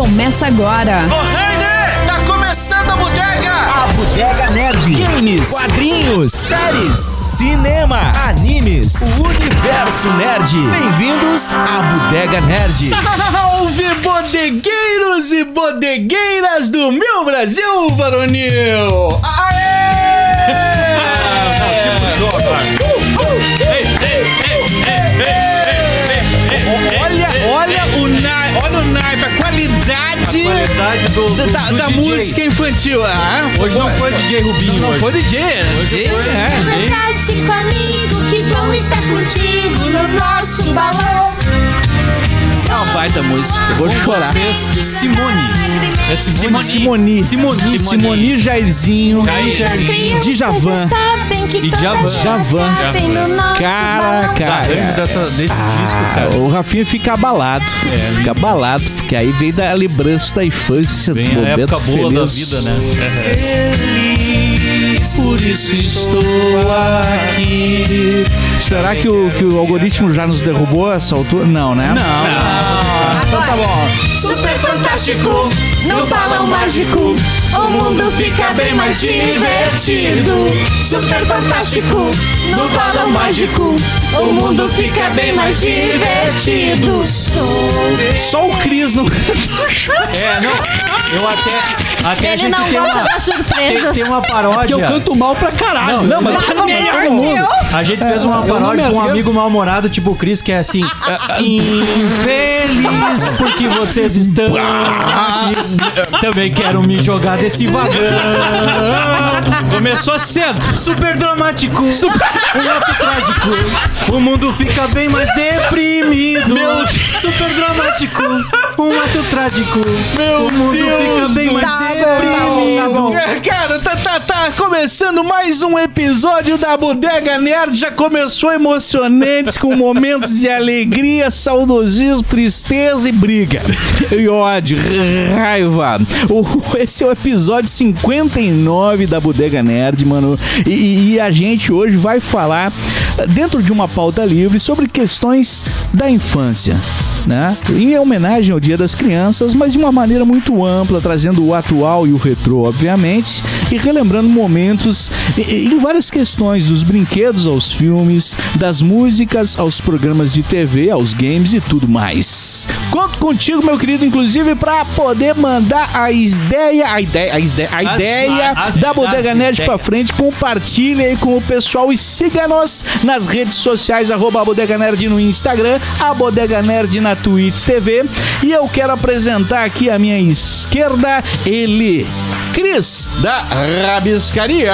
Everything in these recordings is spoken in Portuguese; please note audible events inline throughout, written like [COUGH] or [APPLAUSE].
começa agora. Ô, Heine! Tá começando a bodega! A Bodega Nerd. Games, quadrinhos, séries, cinema, animes, o universo nerd. Bem-vindos à Bodega Nerd. [LAUGHS] Salve, bodegueiros e bodegueiras do meu Brasil varonil! Aê! [LAUGHS] Olha, qualidade, Qualidade do, do, da, do da DJ. música infantil. Ah, Hoje não foi DJ Rubinho. não hoje. foi DJ, DJ, é. Fantástico amigo, que bom estar contigo no nosso balão. É uma baita música, eu vou Com chorar. vocês, Simone. É Simone. Simoni. Simoni. Simoni Jairzinho. Djavan. sabem que E Djavan. Djavan. Cara, cara. Dessa, desse disco, cara. O Rafinha fica abalado. fica abalado, porque aí vem da lembrança da infância, Bem do a momento época boa feliz. da vida, né? Feliz, [LAUGHS] por isso estou aqui. Será que o, que o algoritmo já nos derrubou a essa altura? Não, né? Não. Então tá bom. Super fantástico, no balão mágico, o mundo fica bem mais divertido. Super fantástico, no balão mágico, o mundo fica bem mais divertido. Sou Só o Cris não. [LAUGHS] É, não. Eu até. Até a Ele gente não tem gosta uma, das tem, surpresas. tem uma paródia. Que eu canto mal pra caralho. Não, mas Mas melhor que eu. A gente fez uma não paródia com um amigo mal-humorado, tipo o Cris, que é assim. [LAUGHS] Infeliz porque vocês estão aqui. Também quero me jogar desse vagão. Começou cedo. Super dramático. Um ato trágico. O mundo fica bem mais deprimido. Meu Super dramático. Um ato trágico. o mundo fica bem mais Tá deprimido. É, Cara, tá, tá, tá começando mais um episódio da Bodega Nerd. Já começou emocionante, com momentos de alegria, saudosismo, tristeza e briga. E ódio, raiva. O- esse é o episódio 59 da Bodega Nerd, mano. E, e a gente hoje vai falar, dentro de uma pauta livre, sobre questões da infância né? Em homenagem ao Dia das Crianças, mas de uma maneira muito ampla, trazendo o atual e o retrô, obviamente, e relembrando momentos em várias questões, dos brinquedos aos filmes, das músicas aos programas de TV, aos games e tudo mais. Conto contigo, meu querido, inclusive, para poder mandar a ideia, a ideia, a ideia, a ideia as- da as Bodega Nerd pra frente, compartilha aí com o pessoal e siga-nos nas redes sociais, arroba Bodega Nerd no Instagram, a Bodega Nerd na Twitch TV. E eu quero apresentar aqui à minha esquerda ele, Cris, da Rabiscaria.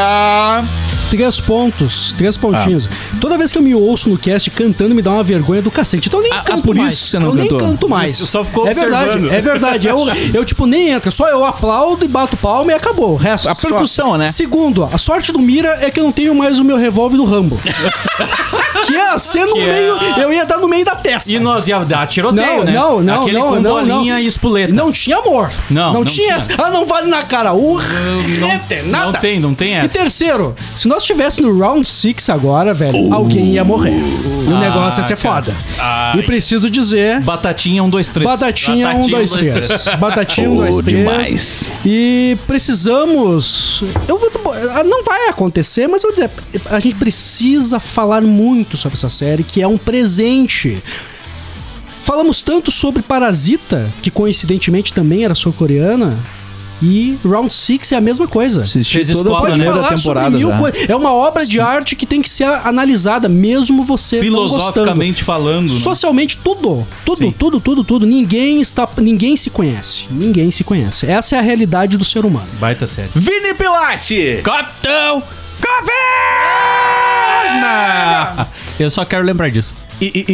Três pontos, três pontinhos. Toda vez que eu me ouço no cast cantando, me dá uma vergonha do cacete. Então eu nem Ah, ah, canto por isso mais. você não eu cantou. nem canto mais. Você só ficou é verdade, observando. é verdade. Eu, eu, tipo, nem entra. Só eu aplaudo e bato palma e acabou. O resto. A só- percussão, né? Segundo, a sorte do Mira é que eu não tenho mais o meu revólver do Rambo. [LAUGHS] que ia ser no Que é meio. a- Eu ia dar no meio da testa. E nós ia dar tiroteio, Não, né? não, não, Aquele não, com não, bolinha não. e espoleta. Não tinha amor. Não, não, não tinha, tinha. essa. Ah, não vale na cara. Uh, não, nada. não tem, não tem E essa. terceiro, se nós estivéssemos no round 6 agora, velho, alguém ia morrer. E o Ah, negócio ia ser cara. foda. E preciso dizer. Batatinha, um, dois, três. Batatinha 1, 2, 3. Batatinha 1, 2, Oh, 3. demais. E precisamos. Eu vou. Não vai acontecer, mas eu vou dizer. A gente precisa falar muito sobre essa série, que é um presente. Falamos tanto sobre Parasita, que coincidentemente também era sul-coreana. E Round 6 é a mesma coisa. Assisti Fez toda a escola, né? primeira sobre temporada já. É uma obra de arte que tem que ser analisada, mesmo você. Filosoficamente falando. né? Socialmente, tudo. Tudo, Sim. tudo, tudo, tudo. Ninguém está. Ninguém se conhece. Ninguém se conhece. Essa é a realidade do ser humano. Baita série. Vini Pilate! Capitão Caverna! [LAUGHS] Eu só quero lembrar disso. E, e-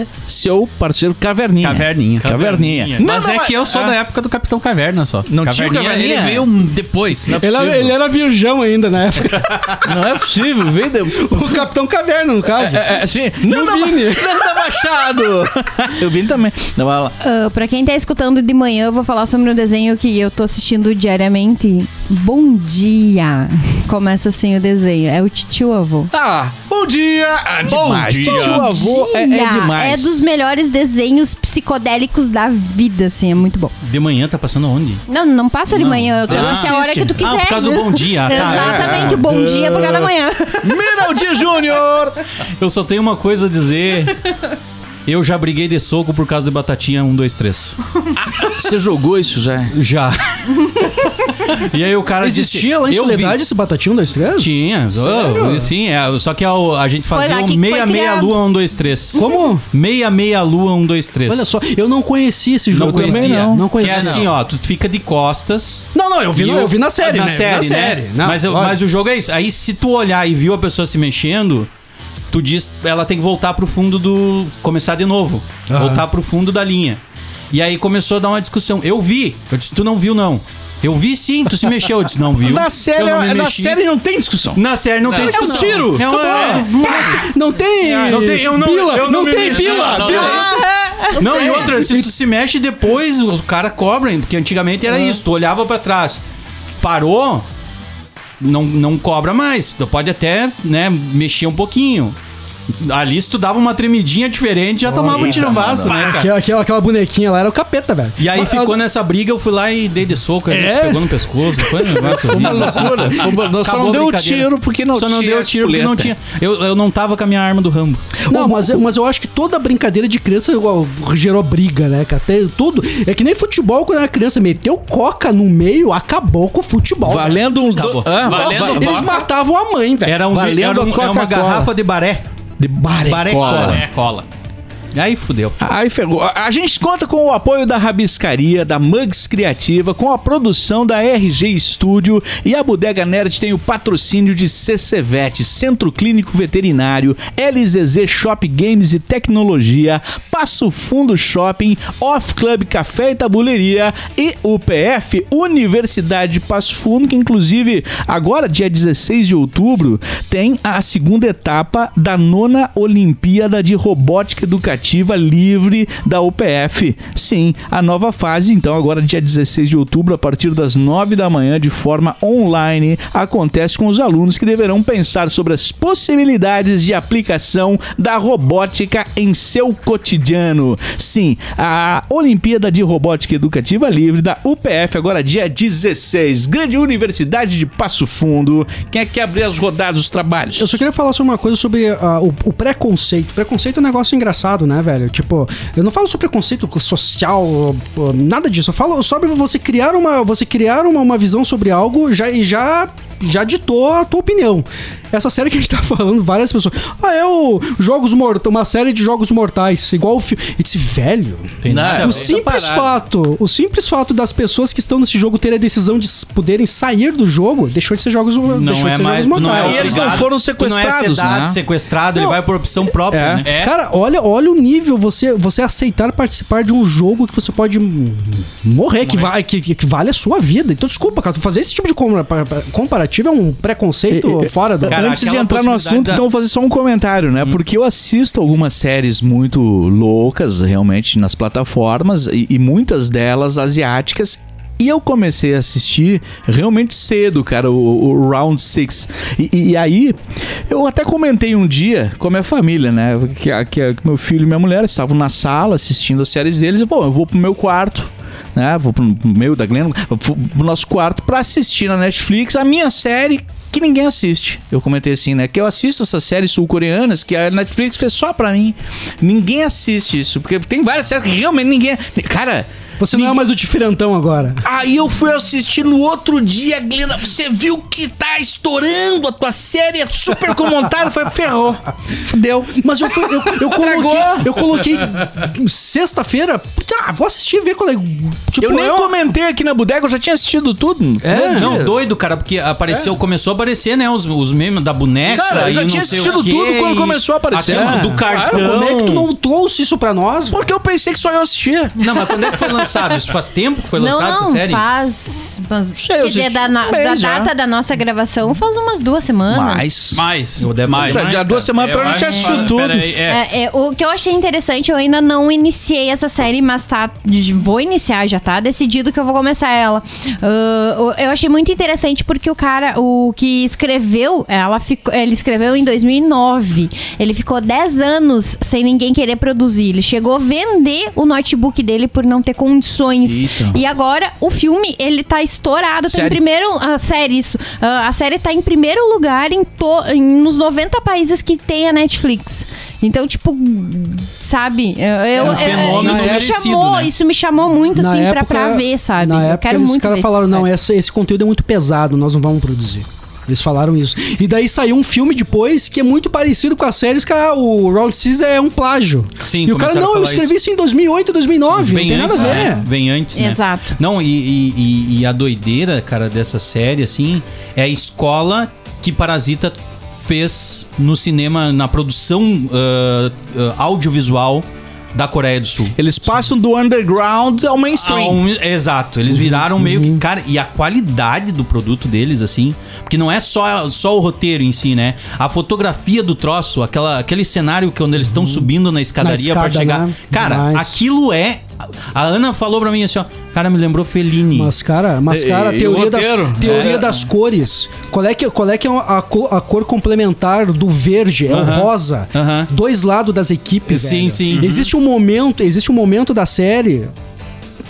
e seu parceiro Caverninha. Caverninha. Caverninha. Caverninha. Mas Não, é não, que eu sou ah, da época do Capitão Caverna só. Não tinha o Caverninha? Ele veio depois. Não é Ele era, ele era virgão ainda na época. [LAUGHS] Não é possível, veio de... o Capitão Caverna, no caso. É, é, assim, E o Nanda, Vini? [LAUGHS] Nanda Machado! [LAUGHS] Eu Vini também. Não, vai lá. Ah, pra quem tá escutando de manhã, eu vou falar sobre um desenho que eu tô assistindo diariamente. Bom dia. Começa assim o desenho. É o titio avô. Ah, bom dia! Ah, demais. dia. Tio avô é, é Dia. demais. É dos melhores desenhos psicodélicos da vida, assim. É muito bom. De manhã tá passando onde? Não, não passa de manhã. Eu quero Ah. assistir a hora que tu quiser. Ah, por causa do bom dia. tá. [LAUGHS] Exatamente, o bom dia é por causa da manhã. [LAUGHS] Miraldi Júnior! Eu só tenho uma coisa a dizer. Eu já briguei de soco por causa de batatinha 1, 2, 3. Você jogou isso já? Já. [LAUGHS] e aí o cara Existia disse, lá em eu vi- Soledade esse batatinho das três? Tinha. Oh, sim, é, só que a, a gente fazia o meia, meia lua, 1, 2, 3. Como? Meia, meia lua, 1, 2, 3. Olha só, eu não conhecia esse Não jogo. conhecia. Também não. Não Que é conhecia. assim, ó, tu fica de costas. Não, não, eu vi, E no- o- eu vi na série, na né? Eu série, na né? série. Não, mas, eu- mas o jogo é isso. Aí se tu olhar e viu a pessoa se mexendo, tu diz, ela tem que voltar pro fundo do começar de novo, Aham. voltar pro fundo da linha. E aí começou a dar uma discussão. Eu vi. Eu disse, tu não viu não. Eu vi sim, tu se mexeu. Eu disse, não viu. Na série, eu não me na mexi. série não tem discussão. Na série não, tem É um discussão. tiro. É um, é, Não tem. não tem, eu não, Pila, eu não, me tem mexi. pila. Não, pila. não, não, e outra, se tu se mexe depois, os caras cobram, porque antigamente era isso, tu olhava pra trás, parou, não, não cobra mais, tu pode até, né, mexer um pouquinho. Ali, se tu dava uma tremidinha diferente, já tomava um tirambaço, né, cara? Aquela, aquela, aquela bonequinha lá era o capeta, velho. E aí Mas- ficou nessa briga, eu fui lá e dei de soco, a gente É? pegou no pescoço, foi um negócio Foi uma horrível. loucura. Foi não, só não deu brincadeira. tiro porque não Só não tinha deu tiro porque não tinha. Eu, eu não tava com a minha arma do Rambo. Não, mas, eu- mas eu acho que toda brincadeira de criança gerou briga, né, cara? Até tudo. É que nem futebol quando era criança, meteu coca no meio, acabou com o futebol. Valendo um. Acabou. Ah, Valendo va- va- Eles matavam a mãe, velho. Era, um, Valendo era, um- uma garrafa de baré. De baré, Baré cola. Aí fudeu. Aí ferrou. A gente conta com o apoio da Rabiscaria, da Mugs Criativa, com a produção da RG Studio e a Bodega Nerd tem o patrocínio de CCVET, Centro Clínico Veterinário, LZZ Shop Games e Tecnologia, Passo Fundo Shopping, Off Club Café e Tabuleria e UPF, Universidade de Passo Fundo, que inclusive agora, dia 16 de outubro, tem a segunda etapa da nona Olimpíada de Robótica Educativa Livre da UPF. Sim, a nova fase, então, agora dia 16 de outubro, a partir das 9 da manhã, de forma online, acontece com os alunos que deverão pensar sobre as possibilidades de aplicação da robótica em seu cotidiano. Sim, a Olimpíada de Robótica Educativa Livre da UPF, agora dia 16. Grande Universidade de Passo Fundo. Quem é que abrir as rodadas dos trabalhos? Eu só queria falar sobre uma coisa sobre ah, o, o preconceito. Preconceito é um negócio engraçado, né, velho? Tipo, eu não falo sobre preconceito social, nada disso. Eu falo sobre você criar uma, você criar uma, uma visão sobre algo já, e já, já ditou a tua opinião. Essa série que a gente tá falando, várias pessoas. Ah, é o Jogos Mortais, uma série de Jogos Mortais, igual o filme. E disse, velho. Tem Não, nada é. O simples fato, o simples fato das pessoas que estão nesse jogo terem a decisão de poderem sair do jogo, deixou de ser jogos, Não deixou é de ser mais. jogos Tu não é mortais. E eles não foram Tu não é sequestrados, sedado, né? sequestrado, ele Não. vai por opção própria, É. né? É. Cara, olha, olha o nível você você aceitar participar de um jogo que você pode hum, morrer, Que, vai, que, que vale a sua vida. Então, desculpa, cara, tu fazer esse tipo de compara- comparativo é um preconceito fora do. Cara, Antes de entrar no assunto, da- então eu vou fazer só um comentário, né? Porque eu assisto algumas séries muito loucas, realmente, nas plataformas, e, e muitas delas asiáticas. E eu comecei a assistir realmente cedo, cara, o, o Round Six E, e- e aí, eu até comentei um dia com a minha família, né? Que, que que meu filho e minha mulher estavam na sala assistindo as séries deles. E, pô, eu vou pro meu quarto né? Vou pro meio da Glenn, pro nosso quarto pra assistir na Netflix a minha série que ninguém assiste. Eu comentei assim, né? Que eu assisto essas séries sul-coreanas que a Netflix fez só pra mim. Ninguém assiste isso, porque tem várias séries que realmente ninguém. Cara. Você não é mais o diferentão agora. Aí eu fui assistir no outro dia, Glenda. Você viu que tá estourando a tua série, é super comentário. Foi ferrou. Fudeu. Mas eu, fui- eu, eu coloquei. Eu coloquei sexta-feira. Ah, vou assistir e ver qual é. Tipo, eu nem comentei aqui na bodega, eu já tinha assistido tudo. É? Não, dia. doido, cara, porque apareceu, começou a aparecer, né, os, os memes da boneca. Cara, eu já tinha assistido quê, tudo quando começou a aparecer. aquilo É. do cartão. Como é que tu não trouxe isso pra nós? Porque eu pensei que só eu assistia. Não, mas quando é que foi lançado? Lançado? Isso faz tempo que foi Não, lançada essa não, série? faz. Mas, Sei, quer dizer, da, na- da data da nossa gravação faz umas duas semanas. Mais. Mais. Eu devo mais. fazer Já mais, duas semanas Eu atrás a gente assistiu tudo. Peraí, é. É, é, o que eu achei interessante, eu ainda não iniciei essa série, mas tá. Vou iniciar, já tá decidido que eu vou começar ela. O- eu achei muito interessante porque o cara, o que escreveu, ela ficou, ele escreveu em 2009. Ele ficou 10 anos sem ninguém querer produzir. Ele chegou a vender o notebook dele por não ter condições. Eita. E agora o filme, ele tá estourado, tá Série? em primeiro, a série isso. Ah, a série tá em primeiro lugar em, to, em- nos 90 países que tem a Netflix. Então, tipo, sabe? Eu, eu- um eu- fenômeno isso me chamou, né? isso me chamou muito, assim, pra, pra ver, sabe? Na eu época, quero eles, muito os caras falaram, não, essa, esse conteúdo é muito pesado, nós não vamos produzir. Eles falaram isso. E daí saiu um filme depois que é muito parecido com a série. Os caras, o Round 6 é um plágio. Sim, e o cara, não, eu escrevi isso. em 2008, 2009. Vem não tem antes, nada a ver. né? Vem antes, né? Exato. Não, e, e- e- a doideira, cara, dessa série, assim, é a escola que Parasita fez no cinema, na produção ah, ah, audiovisual da Coreia do Sul. Eles passam do underground ao mainstream. um- exato, eles viraram meio que. Cara, e a qualidade do produto deles, assim. Porque não é só, só o roteiro em si, né? A fotografia do troço, aquela, aquele cenário que onde eles estão subindo na escadaria escada, chegar. né? Cara, Demais. aquilo é. A Ana falou pra mim assim, ó. Cara, me lembrou Fellini. Mas, cara, mas, cara, e teoria, o das, teoria É. das cores. Qual é que, qual é, que é a, cor, a cor complementar do verde? É o Aham. rosa. Aham. Dois lados das equipes. Sim, velho. sim. Existe um momento, existe um momento da série.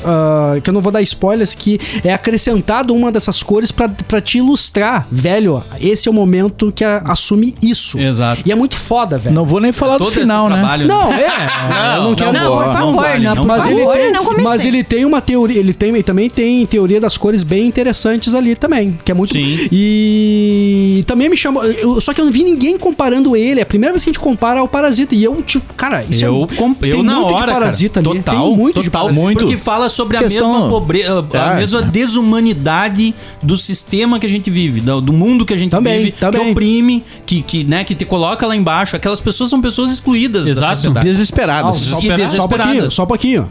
Ah, que eu não vou dar spoilers, que é acrescentado uma dessas cores pra, pra te ilustrar. Velho, esse é o momento que a- assume isso. Exato. E é muito foda, velho. Não vou nem falar do Todo final, né? trabalho, Não, é. eu não quero. Não, por não favor, vale, não, não por Mas vale. ele, favor, tem, não mas ele tem uma teoria, ele tem ele também tem teoria das cores bem interessantes ali também, que é muito Sim. e também me chamou, eu- só que eu não vi ninguém comparando ele, é a primeira vez que a gente compara ao Parasita e eu tipo, cara, isso Eu, é, eu tem na muito hora, de Parasita cara, ali, total, tem muito de total, Parasita. Muito. porque fala sobre a Questão- mesma pobreza, a É. mesma desumanidade do sistema que a gente vive, do, do mundo que a gente Também, vive, também. que oprime, que, que, né, que te coloca lá embaixo. Aquelas pessoas são pessoas excluídas da Exato. sociedade. Desesperadas. E só, só um pouquinho, desesperadas. só um pouquinho.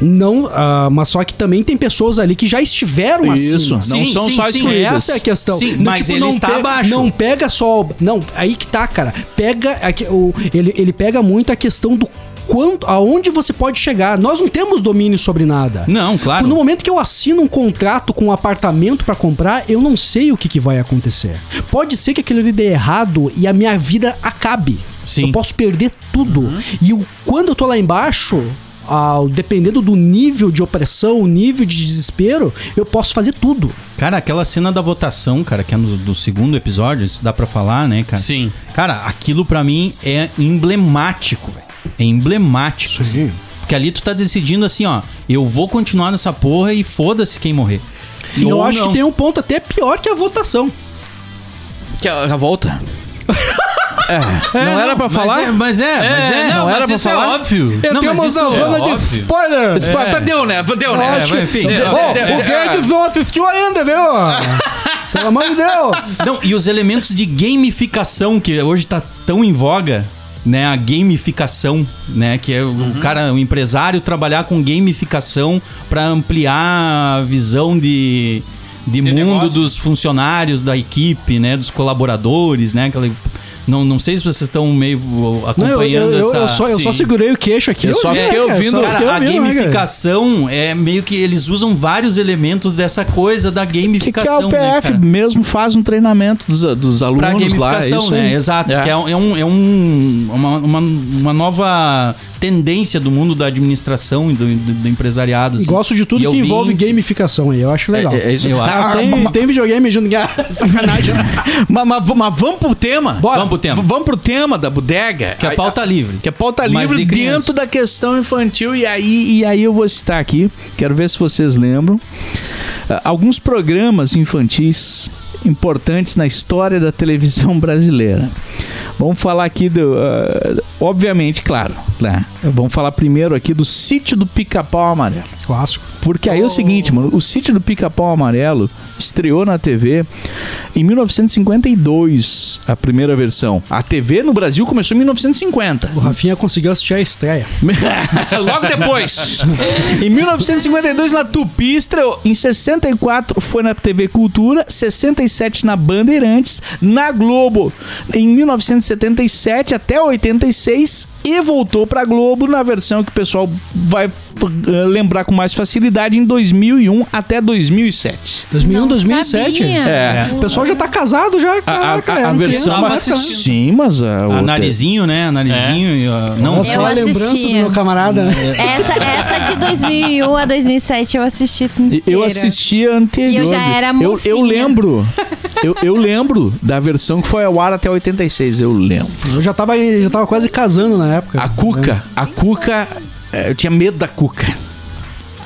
Não, ah, mas só que também tem pessoas ali que já estiveram Isso, acima. não Sim, são sim, só sim. excluídas. Essa é a questão. Sim, No, mas ele não está abaixo. Não pega só. Não, aí que tá, cara. Pega. aqui- o, ele, ele pega muito a questão do quanto, aonde você pode chegar. Nós não temos domínio sobre nada. Não, claro. No momento que eu assino um contrato com um apartamento pra comprar, eu não sei o que, que vai acontecer. Pode ser que aquilo ali dê errado e a minha vida acabe. Sim. Eu posso perder tudo. E o, quando eu tô lá embaixo, ao, dependendo do nível de opressão, o nível de desespero, eu posso fazer tudo. Cara, aquela cena da votação, cara, que é no, do segundo episódio, isso dá pra falar, né, cara? Sim. Cara, aquilo pra mim é emblemático, velho. É emblemático. assim. Porque ali tu tá decidindo assim, ó, eu vou continuar nessa porra e foda-se quem morrer. E eu acho não. que tem um ponto até pior que a votação. Que a, a volta. É, não era pra mas falar? É, mas é, mas é. não era pra isso é falar? óbvio. Eu Não, tenho mas uma é zona de spoiler. É. Deu, né? Deu, né? Acho que- mas enfim. É, Ô, é, o é, Guedes não assistiu ainda, viu? Pelo amor de Deus. Não, e os elementos de gamificação que hoje tá tão em voga, né? A gamificação, né? Que é o cara, o empresário trabalhar com gamificação pra ampliar a visão de, de, mundo negócio. dos funcionários da equipe, né? Dos colaboradores, né? Aquela, não, não sei se vocês estão meio Não, eu, acompanhando eu, eu, essa... eu só, eu só segurei o queixo aqui. Eu só fiquei cara, ouvindo- Cara, a né, cara? gamificação é meio que eles usam vários elementos dessa coisa da Que, que é gamificação. o né, PF cara? mesmo faz um treinamento dos, dos Pra alunos lá. É gamificação, isso né? aí. Exato. É. Que é, um, é, um, é um- uma, uma, uma nova tendência do mundo da administração e do, do, do empresariado. assim. Gosto de tudo E que envolve gamificação aí. Eu acho legal. É, é isso. Eu acho. Ah, tem, mas- tem videogame junto. [LAUGHS] Sacanagem. [LAUGHS] mas, mas, mas vamos pro tema? Bora. Vamos pro tema. Vamos pro tema da bodega. Que é pauta livre. Que é pauta Mas livre de dentro da questão infantil. E aí, e aí eu vou citar aqui, quero ver se vocês lembram, ah, alguns programas infantis importantes na história da televisão brasileira. Vamos falar aqui do. ah, obviamente, claro, né? Vamos falar primeiro aqui do Sítio do Pica-Pau Amarelo. Clássico. Porque aí é o seguinte, mano, o Sítio do Pica-Pau Amarelo estreou na TV em 1952, a primeira versão. A TV no Brasil começou em 1950. O Rafinha conseguiu assistir a estreia. [LAUGHS] Logo depois. em 1952 na Tupi estreou. Em 64 foi na TV Cultura, 67 na Bandeirantes, na Globo. Em 1977 até 86 e voltou pra Globo na versão que o pessoal vai eh, lembrar com mais facilidade em 2001 até 2007. 2001, Não 2007. sabia. É. O pessoal já tá casado já, A, a- caraca. a- a versão. criança, né, cara? Sim, mas a, A outra- né? A narizinho. e, ó, não, Nossa, Eu a lembrança do meu camarada, né? [LAUGHS] Essa, essa de 2001 a 2007 eu assisti inteira. Eu assisti a anterior. E eu já era eu, eu mocinha. lembro. [LAUGHS] eu, eu lembro da versão que foi ao ar até 86. Eu lembro. Eu já tava, já tava quase casando na época. A Cuca. A Cuca. eh, Eu tinha medo da Cuca.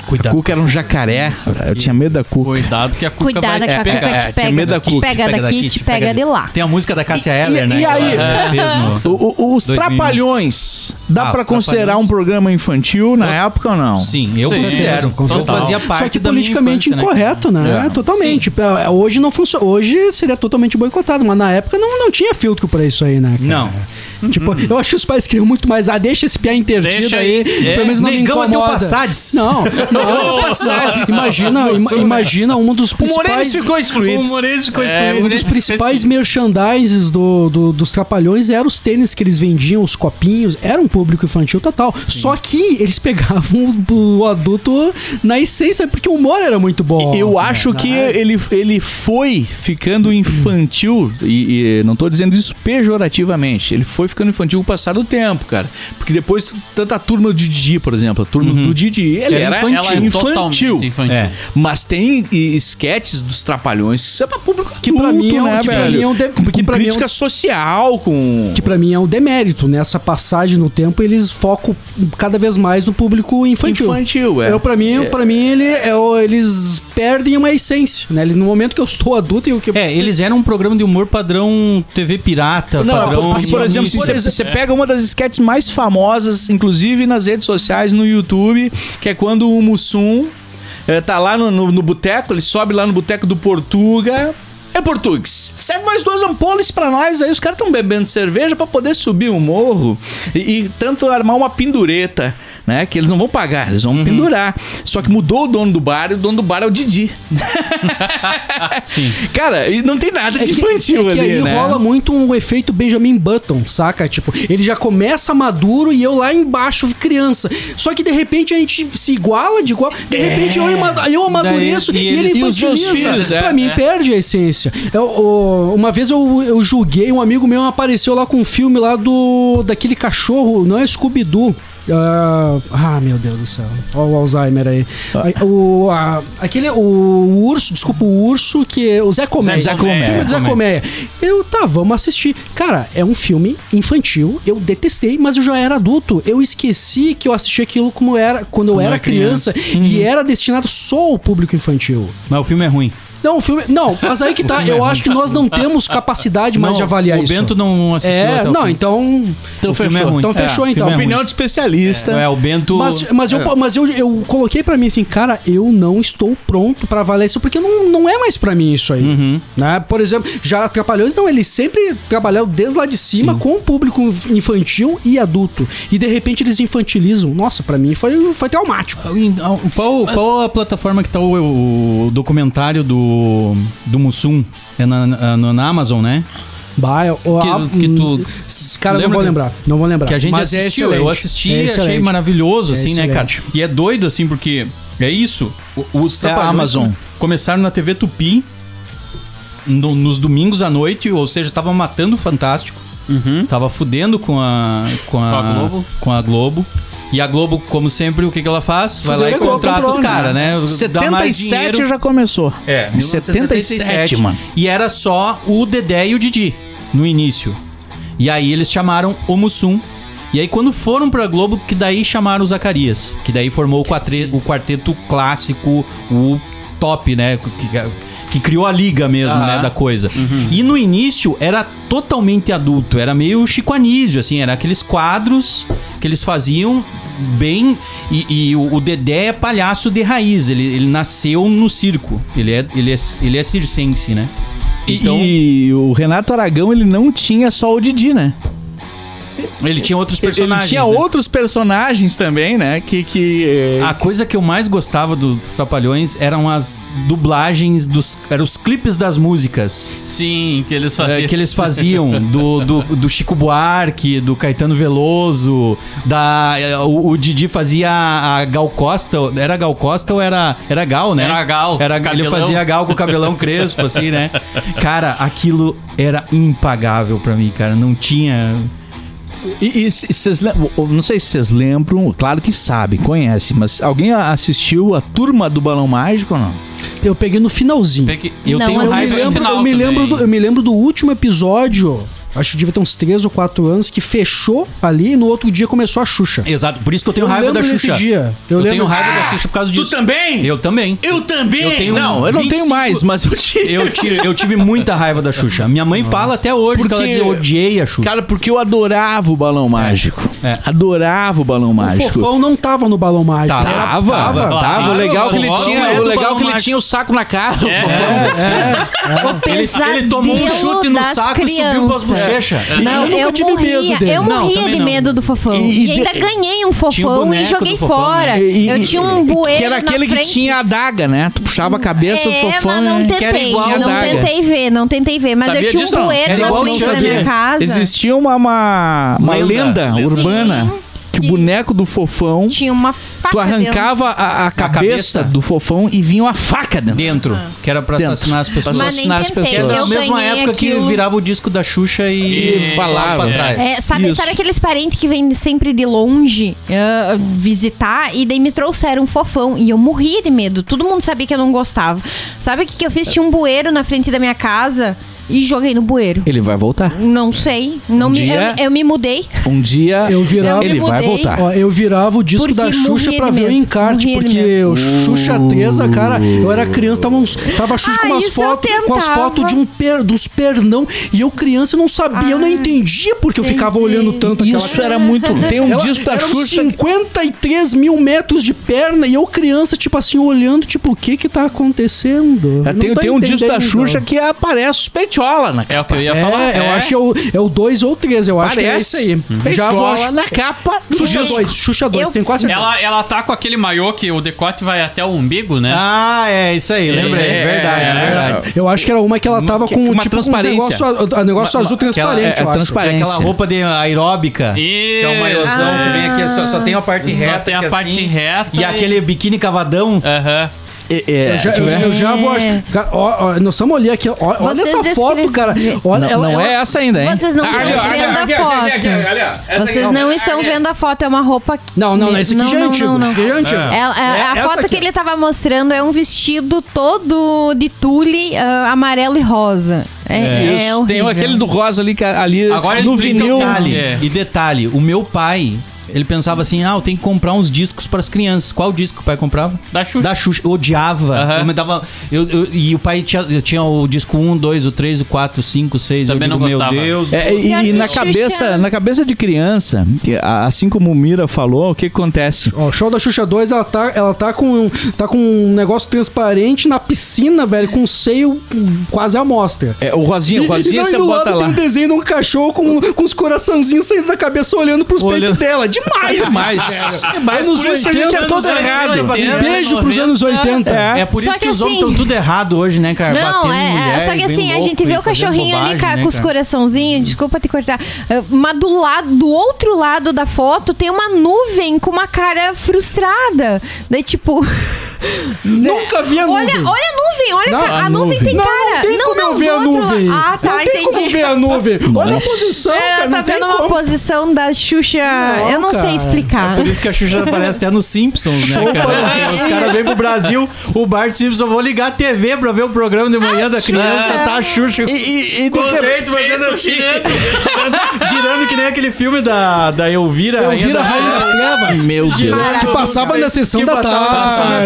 A Cuidado. Cuca era um jacaré. Eu tinha medo da Cuca. Cuidado que a cuca Cuidado vai que a te cuca pegar. É, te tinha medo da pega. Te cuca. pega daqui, te pega de lá. Tem a música da Cássia Eller, e- né? e aí? os 2001. Trapalhões. Dá Ah, pra considerar um programa infantil na época ou não? Sim, eu Sim, considero. com Eu certeza. fazia parte Só que politicamente né? incorreto, né? É. Totalmente. É, Hoje não funciona. Hoje seria totalmente boicotado, mas na época não, não tinha filtro pra isso aí, né? cara? Tipo, eu acho que os pais queriam muito mais. Ah, deixa esse piá intertido Deixa aí. É. Pelo menos não me Negão é teu incomoda. Passades. Não, [LAUGHS] não. Passades. imagina, ima- imagina um dos O Moreira principais. ficou excluído. O Moreira ficou É, excluído. Um dos principais merchandises do, do- dos Trapalhões eram os tênis que eles vendiam, os copinhos, era um público infantil total. Só que eles pegavam o, o adulto na essência, porque o humor era muito bom. Eu acho que ele, ele foi ficando infantil, e, e não tô dizendo isso pejorativamente, ele foi ficando infantil com o passar do tempo, cara. Porque depois, tanto a turma do Didi, por exemplo, a turma do Didi, ele Era era, infantil. Ela é infantil. totalmente infantil. É. Mas tem esquetes dos Trapalhões que são pra público Que pra adulto, mim é um- né, que pra velho? mim é um de- com que pra mim é um- crítica social, com... Que pra mim é um demérito. Nessa passagem no tempo, eles focam cada vez mais no público infantil. Infantil, é. Eu, pra mim, pra mim ele, é, eles perdem uma essência, né? No momento que eu estou adulto e o que É, eles eram um programa de humor padrão TV pirata, Não, padrão... por, por exemplo, Por você, pega uma das sketches mais famosas, inclusive nas redes sociais, no YouTube, que é quando o Mussum eh, tá lá no, no, no boteco, ele sobe lá no boteco do Portuga. É português. Serve mais duas ampolas pra nós. Aí os caras estão bebendo cerveja pra poder subir o morro e, e tanto armar uma pendureta, né? Que eles não vão pagar, eles vão Uhum. pendurar. Só que mudou o dono do bar e o dono do bar é o Didi. [LAUGHS] Sim. Cara, e não tem nada de infantil é que ali, aí né? rola muito um efeito Benjamin Button, saca? Tipo, ele já começa maduro e eu lá embaixo criança. Só que de repente a gente se iguala de igual. De repente eu, ima- eu amadureço Daí- e, e ele infantiliza. filhos, é, pra mim é. perde a essência. Eu- o- uma vez eu, eu julguei, um amigo meu apareceu lá com um filme lá do daquele cachorro, não é Scooby-Doo. Ah, ah, meu Deus do céu. Olha o Alzheimer aí. Ah. O, a- aquele, o, urso, desculpa, o urso que. O Zé Colmeia. Zé Colmeia. O filme do Zé Colmeia. Eu, tá, vamos assistir. Cara, é um filme infantil. Eu detestei, mas eu já era adulto. Eu esqueci que eu assisti aquilo como era quando eu era era criança. criança. E era destinado só ao público infantil. Mas o filme é ruim. Não, o filme. Não, mas aí que tá. Eu acho que nós não temos capacidade mais Não, de avaliar o isso. Bento não assistiu É, até o não, então. Então O filme fechou. é ruim. Então É, fechou, o então. filme é Opinião de especialista. É, o Bento... Mas, mas, eu, mas eu, eu coloquei pra mim assim, cara, eu não estou pronto pra avaliar isso, porque não, não é mais pra mim isso aí. Uhum. Né? Por exemplo, já Trapalhões, não, eles sempre trabalharam desde lá de cima Sim. com o público infantil e adulto. E de repente eles infantilizam. Nossa, pra mim foi, foi traumático. Qual, qual a plataforma que tá o, o documentário do, do Mussum? É na, na, na Amazon, né? Bah, eu- eu- Que- ah, que tu- hum, caras não vou lembrar. Não vou lembrar. Que a gente Mas é assistiu. eu excelente. assisti É e achei excelente. maravilhoso, É assim, né, cara? E é doido, assim, porque é isso. Os É Amazon. começaram na TV Tupi no- nos domingos à noite, ou seja, tava matando o Fantástico. Tava fudendo com a, com a, Com a Globo. com a Globo. E a Globo, como sempre, o que, que ela faz? Vai lá e contrata os caras, né? Dá mais 77 dinheiro. já começou. É, 77, mano. E era só o Dedé e o Didi no início. E aí eles chamaram o Mussum. E aí quando foram pra Globo, que daí chamaram o Zacarias. Que daí formou o, quatre- o quarteto clássico, o top, né? Que, criou a liga mesmo, né, da coisa. E no início era totalmente adulto, era meio Chico Anísio, assim, era aqueles quadros que eles faziam bem e, e o, o Dedé é palhaço de raiz, ele, ele nasceu no circo, ele é, ele é, ele é circense, né? Então, E o Renato Aragão, ele não tinha só o Didi, né? Ele tinha outros personagens. Ele tinha né? outros personagens também, né? Que. que eh, A coisa que eu mais gostava dos Trapalhões eram as dublagens dos. eram os clipes das músicas. Sim, que eles é, faziam. que eles faziam [LAUGHS] do, do, do Chico Buarque, do Caetano Veloso, da o, o Didi fazia a, Gal Costa, era Gal Costa ou era era Gal, né? Era Gal, Era ele fazia Gal com o cabelão [LAUGHS] crespo assim, né? Cara, aquilo era impagável pra mim, cara, não tinha E, e cês não sei se vocês lembram, claro que sabem, conhecem, mas alguém assistiu a Turma do Balão Mágico ou não? Eu peguei no finalzinho. Peguei- Eu Não, tenho eu me, raiva no lembro, final eu, me lembro do, eu me lembro do último episódio, acho que devia ter uns 3 ou 4 anos, que fechou ali e no outro dia começou a Xuxa. Exato, por isso que eu tenho Eu raiva da Xuxa. dia. Eu Eu, tenho raiva dia. da Xuxa por causa disso. também? Eu também. Eu também? Eu tenho não, eu não tenho 25 mais, mas eu tinha. Eu tive, eu tive muita raiva da Xuxa. Minha mãe fala até hoje que ela Porque- diz, eu odiei a Xuxa. Cara, porque eu adorava o balão mágico. é. Adorava o balão O mágico. Fofão não tava no balão mágico. Tava. Tava, tava, Tava. O legal que ele tinha, é o legal que ele mágico. tinha o saco na cara. o É. Fofão. O pesadelo ele tomou um chute no saco e subiu pras crianças. bochechas. Não, Eu nunca eu, tive morria, medo dele. eu Não, morria também de não. medo do fofão. E- E, e ainda de- ganhei um fofão e boneco joguei fofão, fora. né? E- eu e- tinha um bueiro Que era na aquele que frente. tinha a adaga, né? Tu puxava a cabeça é, do fofão. mas não? Que era tentei, igual não tentei ver, não tentei ver. Mas Sabia eu tinha um não? bueiro na frente da minha casa. Existia uma, Lenda. urbana que o Que- boneco do fofão, Tinha uma faca tu arrancava a, a cabeça, cabeça. do fofão e vinha uma faca dentro. Dentro. Que era pra Dentro. assassinar as pessoas. Pra Mas assassinar as. Que é pessoas. da Eu mesma época que aquilo. virava o disco da Xuxa e, E falava. pra trás. É, sabe, Isso. sabe aqueles parentes que vêm sempre de longe ah, visitar e daí me trouxeram um fofão e eu morria de medo. Todo mundo sabia que eu não gostava. Sabe o que, que eu fiz? Tinha um bueiro na frente da minha casa e joguei no bueiro. Ele vai voltar. Não sei. Não Um me, dia- eu, eu me mudei. Um dia Eu virava- ele Eu vai voltar. Ó, eu virava o disco Porque da Xuxa pra ver o encarte, porque o Xuxa Tesa, cara, eu era criança, tava, uns, tava a Xuxa Ah, com umas fotos, com as fotos de um per, dos pernão, e eu criança não sabia, eu não Ah, entendia porque eu ficava entendi. olhando tanto aquela Isso era muito. Tem um Ela- disco da Xuxa. 53 mil metros de perna e eu criança, tipo assim, olhando, tipo, o que que tá acontecendo? É, Tem, tô tem um disco da. Xuxa que aparece os peitiola na É o que eu ia É, falar. eu acho que é o, é o 2 ou 3, eu acho que é isso aí. Já vou ach- na capa Xuxa disco. 2, Xuxa 2, Eu- tem quase certeza. Ela, ela tá com aquele maiô que o decote vai até o umbigo, né? Ah, é, isso aí, lembrei. É, verdade, é, verdade. Eu acho que era uma que ela tava que- com uma tipo transparência. um negócio, a- negócio azul transparente, é, eu acho. Que é transparência. aquela roupa de aeróbica. Que é o maiôzão que vem aqui, só, só tem a parte Só reta. tem a que é parte assim, reta E e- aquele biquíni cavadão. Aham. É, é, Eu já, eu, tipo, já- eu já vou. É. Cara, ó, ó, nós estamos ali aqui. ó, olha essa foto, cara. Olha, não, ela, não ela- é essa ainda, hein? Vocês não Ah, estão vendo a foto. Vocês não estão vendo a foto, é uma roupa. Não, não, esse aqui já é Não, antigo. não, Esse aqui já é antigo. É, é, a foto aqui, que ele tava mostrando é um vestido todo de tule ah, amarelo e rosa. É, é Isso. Tem aquele do rosa ali, ali Agora no vinil. Detalhe, É. E detalhe, o meu pai, ele pensava assim: ah, eu tenho que comprar uns discos para as crianças. Qual disco o pai comprava? Da Xuxa. Da Xuxa. Eu odiava. Aham. Eu me dava, eu, eu- e o pai tinha, eu tinha o disco 1, 2, o 3, o 4, o 5, o 6. Também eu digo, não meu gostava. Deus. É, e, e na Xuxa- cabeça, na cabeça de criança, assim como o Mira falou, o que acontece? O show da Xuxa 2, ela tá, ela tá com tá com um negócio transparente na piscina, velho, com o seio quase à mostra. É, o rosinha, o rosinha e, você do bota lado lá. tem um desenho de um cachorro com, com os coraçãozinhos saindo da cabeça olhando pros Olhando. peitos dela. Demais! Demais. É, mas Anos por isso que a gente é 80, todo errado. 80, Beijo pros 90. anos 80. É. É por isso que, que os homens assim- estão tudo errado hoje, né, cara? Não, Batendo em é, mulher, é só que assim, a gente vê o cachorrinho ali bobagem, ca- né, com os cara? coraçãozinhos, desculpa te cortar, eh, mas do lado, do outro lado da foto tem uma nuvem com uma cara frustrada. Daí tipo, [LAUGHS] Nunca vi a olha, nuvem. olha a nuvem, olha Não, a, a nuvem nuvem. tem Não, cara. Não tem como eu não, ver a nuvem. lado. Ah, tá, não tem como entendi. ver a nuvem. [LAUGHS] Olha a posição, Ela cara. tá Não vendo uma como. posição da Xuxa. Não, eu não sei cara. explicar. Por isso que a Xuxa aparece até nos Simpsons, né, cara? Os caras vêm pro Brasil, o Bart Simpson, vou ligar a TV pra ver o programa de manhã da criança, tá a Xuxa E, e, e deixa- contente fazendo assim, girando, [LAUGHS] girando que nem aquele filme da, da Elvira. Elvira, Rainha das Trevas. Meu Deus. Que passava na sessão Que da tarde.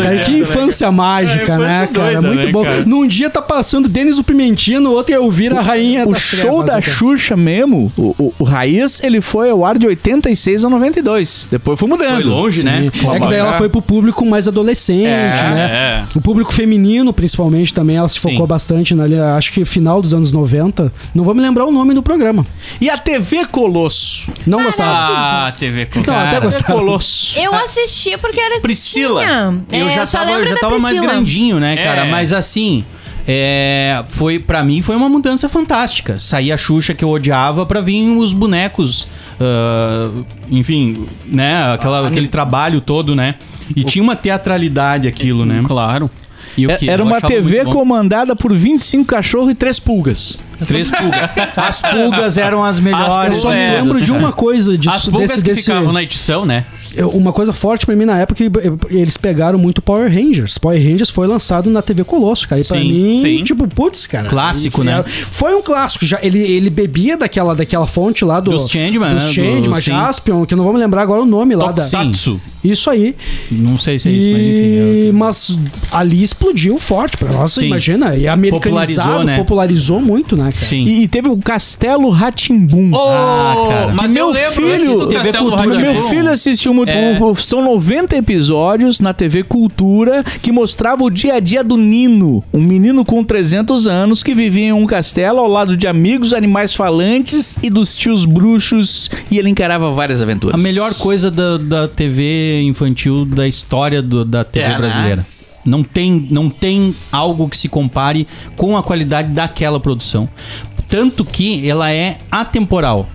80, que né, infância mágica, É, né, cara? Muito né, bom. Num dia tá passando Denis o Pimentinha, no outro é Elvira, a Rainha O das show Trevas, da né, cara? Xuxa mesmo, o, o, o Raiz, ele foi ao ar de 86 a 92. Depois foi mudando. Foi longe, né? É que daí ela foi pro público mais adolescente, né? é. O público feminino, principalmente, também, ela se Sim. focou bastante na, acho que final dos anos 90. Não vou me lembrar o nome do programa. E a TV Colosso. Não gostava. Ah, TV com Não, até cara. Gostava. Colosso. Eu assisti porque era Priscila. Tinha. Eu É, já só tava, lembro já da tava mais grandinho, né, cara? É. Mas assim, é, foi para mim foi uma mudança fantástica. Sair a Xuxa que eu odiava pra vir os bonecos, ah, enfim, né? Aquela, aquele trabalho todo, né? E tinha uma teatralidade aquilo, né? Claro. E o É- que? Era uma TV comandada por 25 cachorros e 3 pulgas. Três pulgas. As pulgas eram as melhores. Eu só me É, lembro de uma coisa disso, As pulgas desse, que desse ficavam na edição, né? Uma coisa forte pra mim na época que eles pegaram muito Power Rangers. Power Rangers foi lançado na TV Colosso, cara. E pra Sim, mim, sim. tipo, putz, cara. Clássico, né? Foi um clássico. Já, ele, ele bebia daquela, daquela fonte lá do, Dos Changeman, dos né? Changeman, Do-. Jaspion, que eu não vou me lembrar agora o nome lá da. Tokusatsu. Isso aí. Não sei se é isso, mas enfim. E, eu- mas ali explodiu forte pra nós, imagina. E americanizado, Popularizou, popularizou, né? muito, né, cara? Sim. E, e teve o Castelo Ratimbum. Ah, cara. Mas Que eu meu lembro filho- TV Cultura. Meu filho assistiu muito. É. São 90 episódios na TV Cultura que mostrava o dia a dia do Nino, um menino com 300 anos que vivia em um castelo ao lado de amigos, animais falantes e dos tios bruxos e ele encarava várias aventuras. A melhor coisa da, da TV infantil da história do- da TV É, né? brasileira. Não tem, não tem algo que se compare com a qualidade daquela produção. Tanto que ela é atemporal.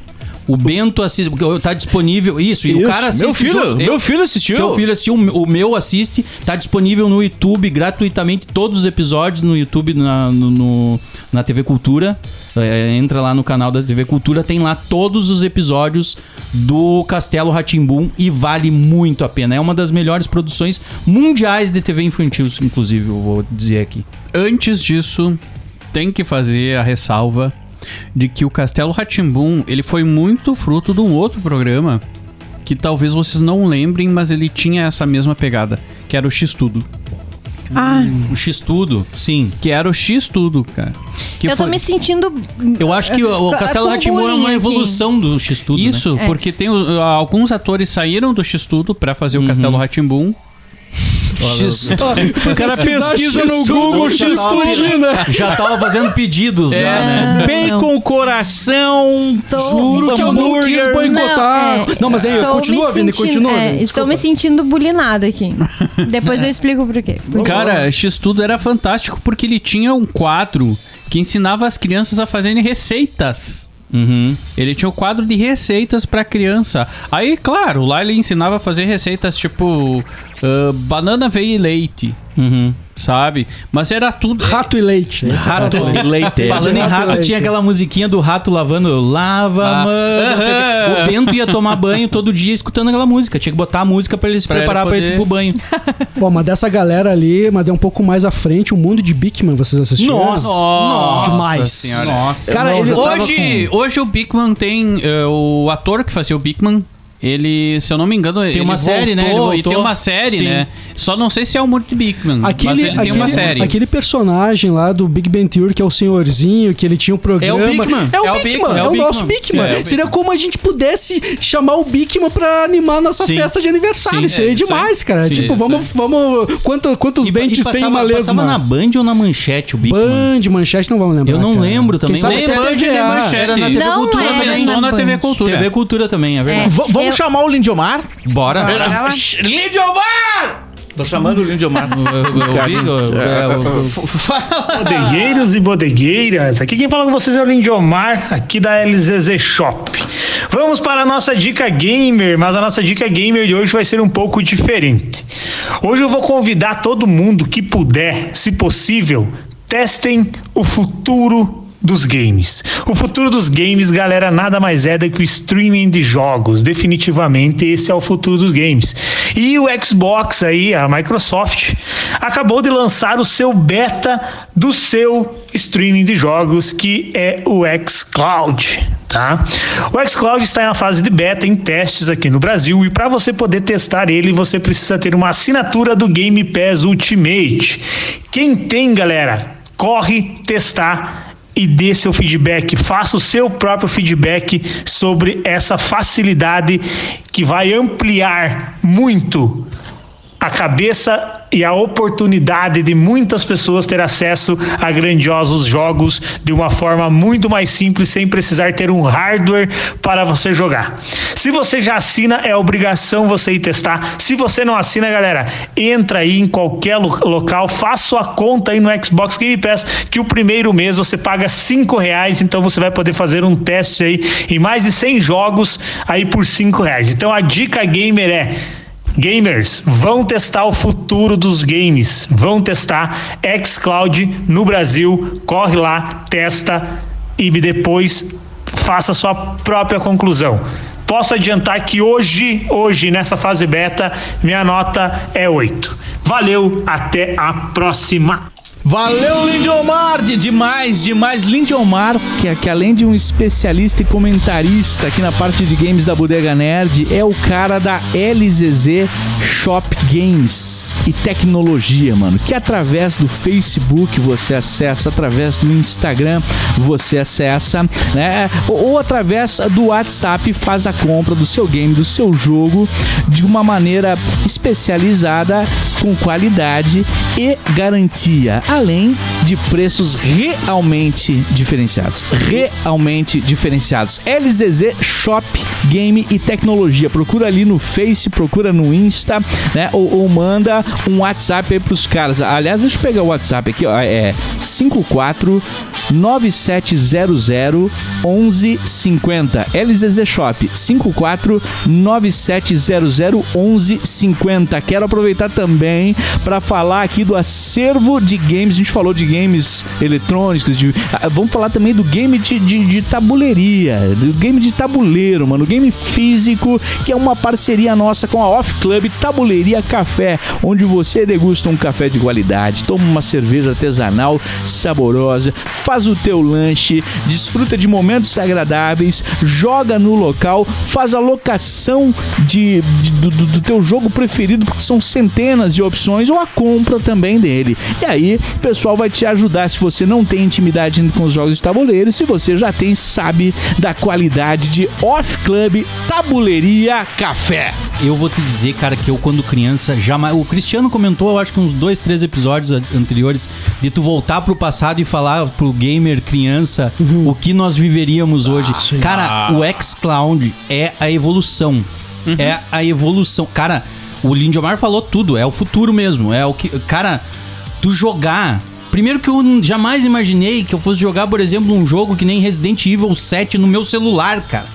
O Bento assiste, porque tá disponível isso, e o Isso. cara assiste Meu filho, junto. meu Eu- filho assistiu. Seu filho assistiu, o meu assiste, tá disponível no YouTube gratuitamente, todos os episódios no YouTube, na, no, no- na TV Cultura. É, entra lá no canal da TV Cultura, tem lá todos os episódios do Castelo Ratimbum e vale muito a pena. É uma das melhores produções mundiais de TV infantil, inclusive, eu vou dizer aqui. Antes disso, tem que fazer a ressalva de que o Castelo Ratimbum ele foi muito fruto de um outro programa que talvez vocês não lembrem, mas ele tinha essa mesma pegada, que era o X-Tudo. Ah, O X-Tudo, sim. Que era o X-Tudo, cara. Que eu tô foi- me sentindo. Eu acho que o, o Tá- Castelo com Ratimbum é uma aqui. evolução do X-Tudo, né? Isso, porque tem alguns atores saíram do X-Tudo pra fazer o Castelo Ratimbum. [LAUGHS] O cara pesquisa no X-Tudo, Google X-Tudo. né? [LAUGHS] Já tava fazendo pedidos É. já, né? Bacon, coração, Estou- Juro que eu não quis boicotar. Não, mas aí, continua, Vini, continua, é, estou me sentindo bulinada aqui. Depois eu explico por quê. Cara, X-Tudo era fantástico porque ele tinha um quadro que ensinava as crianças a fazerem receitas. Uhum. Ele tinha o quadro de receitas pra criança. Aí, claro, lá ele ensinava a fazer receitas tipo ah, banana veio e leite, Uhum. sabe? Mas era tudo. Rato e leite. esse é Rato e leite. Falando em Rato rato, tinha aquela musiquinha do rato lavando. Lava, Ah. mano. sei o Bento ia tomar banho todo dia escutando aquela música. Tinha que botar a música pra ele se Pra ele preparar pra poder- ir pro banho. [LAUGHS] Bom, mas dessa galera ali, mas é um pouco mais à frente, o mundo de Bigman, vocês assistiram? Nossa. Nossa Demais. senhora. Nossa. Cara, Não, ele- já tava hoje, hoje o Bigman tem. eh, o ator que fazia o Bigman. Ele, se eu não me engano, ele uma série, né? Ele voltou voltou. E tem uma série, Sim. né? Só não sei se é o Murdo Bigman, mas Aquele, ele tem aquele, uma série. aquele personagem lá do Big Ben Theory, que é o senhorzinho, que ele tinha um programa. Bigman. É o É o Bigman, Bigman. é, É o nosso Bigman. Bigman. É, é Seria Bigman. como a gente pudesse chamar o Bigman pra animar nossa Sim. festa de aniversário. Sim, isso aí é, é isso aí. demais, cara. Sim, tipo, vamos, vamos. Quanto, quantos dentes tem uma lesma? passava na Band ou na Manchete o Bigman? Band, manchete, não vamos lembrar. Eu não cara. lembro também, Quem sabe mas Nem é Band, nem. Manchete. Era na TV Cultura era na. TV Cultura. TV Cultura também, é verdade. Vamos Eu- chamar o Lindomar? Bora. Bora lá. Lindomar! Tô chamando o Lindomar. É, eu- [LAUGHS] Bodegueiros e bodegueiras, aqui quem fala com vocês é o Lindomar, aqui da LZZ Shop. Vamos para a nossa dica gamer, mas a nossa dica gamer de hoje vai ser um pouco diferente. Hoje eu vou convidar todo mundo que puder, se possível, testem o futuro dos games. O futuro dos games, galera, nada mais é do que o streaming de jogos. Definitivamente esse é o futuro dos games. E o Xbox aí, a Microsoft, acabou de lançar o seu beta do seu streaming de jogos, que é o xCloud. Tá? O xCloud está na fase de beta em testes aqui no Brasil e para você poder testar ele, você precisa ter uma assinatura do Game Pass Ultimate. Quem tem, galera, corre testar e dê seu feedback, faça o seu próprio feedback sobre essa facilidade que vai ampliar muito a cabeça e a oportunidade de muitas pessoas ter acesso a grandiosos jogos de uma forma muito mais simples, sem precisar ter um hardware para você jogar. Se você já assina, é obrigação você ir testar. Se você não assina, galera, entra aí em qualquer lo local, faça sua conta aí no Xbox Game Pass, que o primeiro mês você paga cinco reais, então você vai poder fazer um teste aí em mais de 100 jogos aí por cinco reais. Então a dica gamer é Gamers, vão testar o futuro dos games. Vão testar xCloud no Brasil. Corre lá, testa e depois faça sua própria conclusão. Posso adiantar que hoje, hoje nessa fase beta, minha nota é 8. Valeu, até a próxima. Valeu, Lindomar! De, demais, demais. Lindomar, que, que além de um especialista e comentarista aqui na parte de games da Bodega Nerd, é o cara da LZZ Shop Games e Tecnologia, mano. Que através do Facebook você acessa, através do Instagram você acessa, né? Ou, ou através do WhatsApp faz a compra do seu game, do seu jogo, de uma maneira especializada, com qualidade e garantia além de preços realmente diferenciados. Realmente diferenciados. LZZ Shop Game e Tecnologia. Procura ali no Face, procura no Insta, né? Ou, ou manda um WhatsApp aí pros caras. Aliás, deixa eu pegar o WhatsApp aqui, ó. É 54 9700 1150. LZZ Shop 54 9700 1150. Quero aproveitar também para falar aqui do acervo de games. A gente falou de games eletrônicos, de, ah, vamos falar também do game de, de, de tabuleiria, do game de tabuleiro, mano, game físico, que é uma parceria nossa com a Off Club Tabuleiria Café, onde você degusta um café de qualidade, toma uma cerveja artesanal saborosa, faz o teu lanche, desfruta de momentos agradáveis, joga no local, faz a locação de, de do, do- do teu jogo preferido, porque são centenas de opções, ou a compra também dele. E aí, o pessoal vai te ajudar se você não tem intimidade com os jogos de tabuleiro, se você já tem, sabe da qualidade de Off Club Tabuleiria Café. Eu vou te dizer, cara, que eu quando criança jamais. O Cristiano comentou, eu acho que uns dois, três episódios anteriores, de tu voltar pro passado e falar pro gamer criança o que nós viveríamos hoje. Cara, o xCloud é a evolução. É a evolução. Cara, o Lindomar falou tudo, é o futuro mesmo. É o que. Cara, tu jogar. Primeiro que eu jamais imaginei que eu fosse jogar, por exemplo, um jogo que nem Resident Evil 7 no meu celular, cara.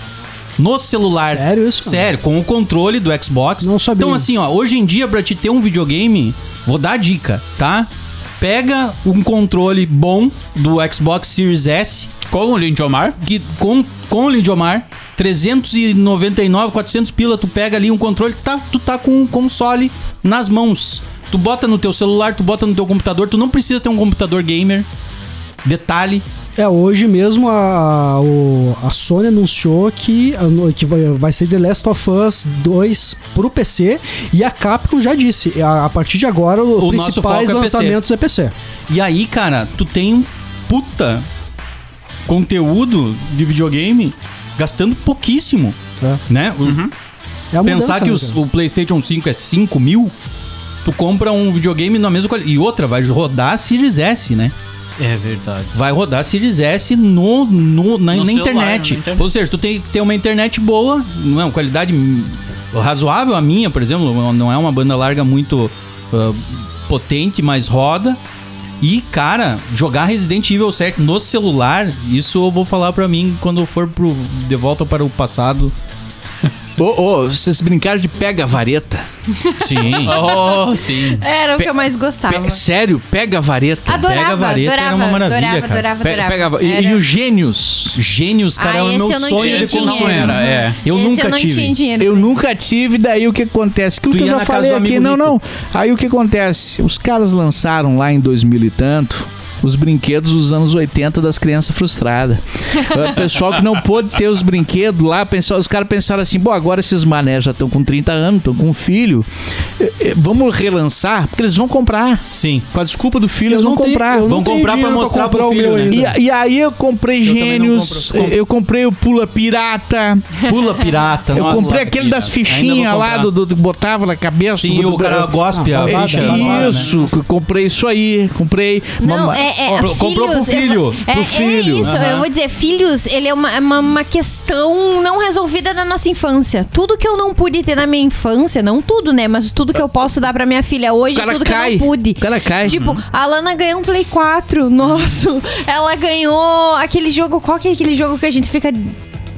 No celular. Sério isso, cara? Sério, com o controle do Xbox. Não sabia. Então, assim, ó, hoje em dia, pra te ter um videogame, vou dar a dica, tá? Pega um controle bom do Xbox Series S, Com o Lindomar. que com, com o Lindomar, 399, 400 pila, tu pega ali um controle, tá, tu tá com um console nas mãos. Tu bota no teu celular, tu bota no teu computador, tu não precisa ter um computador gamer. Detalhe, É, hoje mesmo a, a Sony anunciou que, que vai, vai ser The Last of Us 2 pro PC e a Capcom já disse, a, a partir de agora os O principais é PC. lançamentos é PC. E aí, cara, tu tem um puta conteúdo de videogame gastando pouquíssimo, É. né? O- É Pensar mudança, que né, os- o PlayStation 5 é 5 mil, tu compra um videogame na mesma qualidade. E outra, vai rodar Series S, né? É verdade. Vai rodar Series S no, no- na, No na celular, internet. na internet. Ou seja, tu tem que ter uma internet boa, não é uma qualidade razoável. A minha, por exemplo, não é uma banda larga muito ah, potente, mas roda. E, cara, jogar Resident Evil 7 no celular, isso eu vou falar pra mim quando eu for pro, de volta para o passado. Ô, ô, vocês brincaram de pega vareta? Sim. [LAUGHS] Oh, sim. Era o que eu mais gostava. Pe- sério, pega vareta? Adorava, Pega a vareta adorava, era uma maravilha, adorava, cara. adorava, Pe- adorava. pega- e, Era- e os gênios? Gênios, cara, Ah, é o meu sonho de consumo. era, é. Eu Esse nunca eu tive. dinheiro. Eu nunca tive, daí o que acontece? Aquilo Tu que eu já falei aqui, não, rico. não. Aí o que acontece? Os caras lançaram lá em 2000 e tanto os brinquedos dos anos 80 das crianças frustradas. [LAUGHS] o pessoal que não pôde ter os brinquedos lá, pensou, os caras pensaram assim, bom, agora esses mané já estão com 30 anos, estão com um filho, eh, eh, vamos relançar, porque eles vão comprar. Sim. Com a desculpa do filho, Eu eles vão tenho- comprar. Vão comprar pra dinheiro mostrar comprar pro o filho, né? E, e aí eu comprei Eu gênios, compro. eu comprei o Pula Pirata, Pula pirata. eu nossa, comprei aquele das Ainda vou fichinhas lá do, do que botava na cabeça. Sim, do, o cara gospe a Ah, né? Isso, eu comprei isso aí, comprei. Não, Mama- é, é Pro- comprou pro filho. É, Pro é filho. isso, Aham. eu vou dizer, filhos, ele é uma, é uma, uma questão não resolvida da nossa infância. Tudo que eu não pude ter na minha infância, não tudo, né? Mas tudo que eu posso dar pra minha filha hoje é tudo cai. que eu não pude. O cara cai. Tipo, a Lana ganhou um Play 4. [LAUGHS] Nossa, ela ganhou aquele jogo. Qual que é aquele jogo que a gente fica.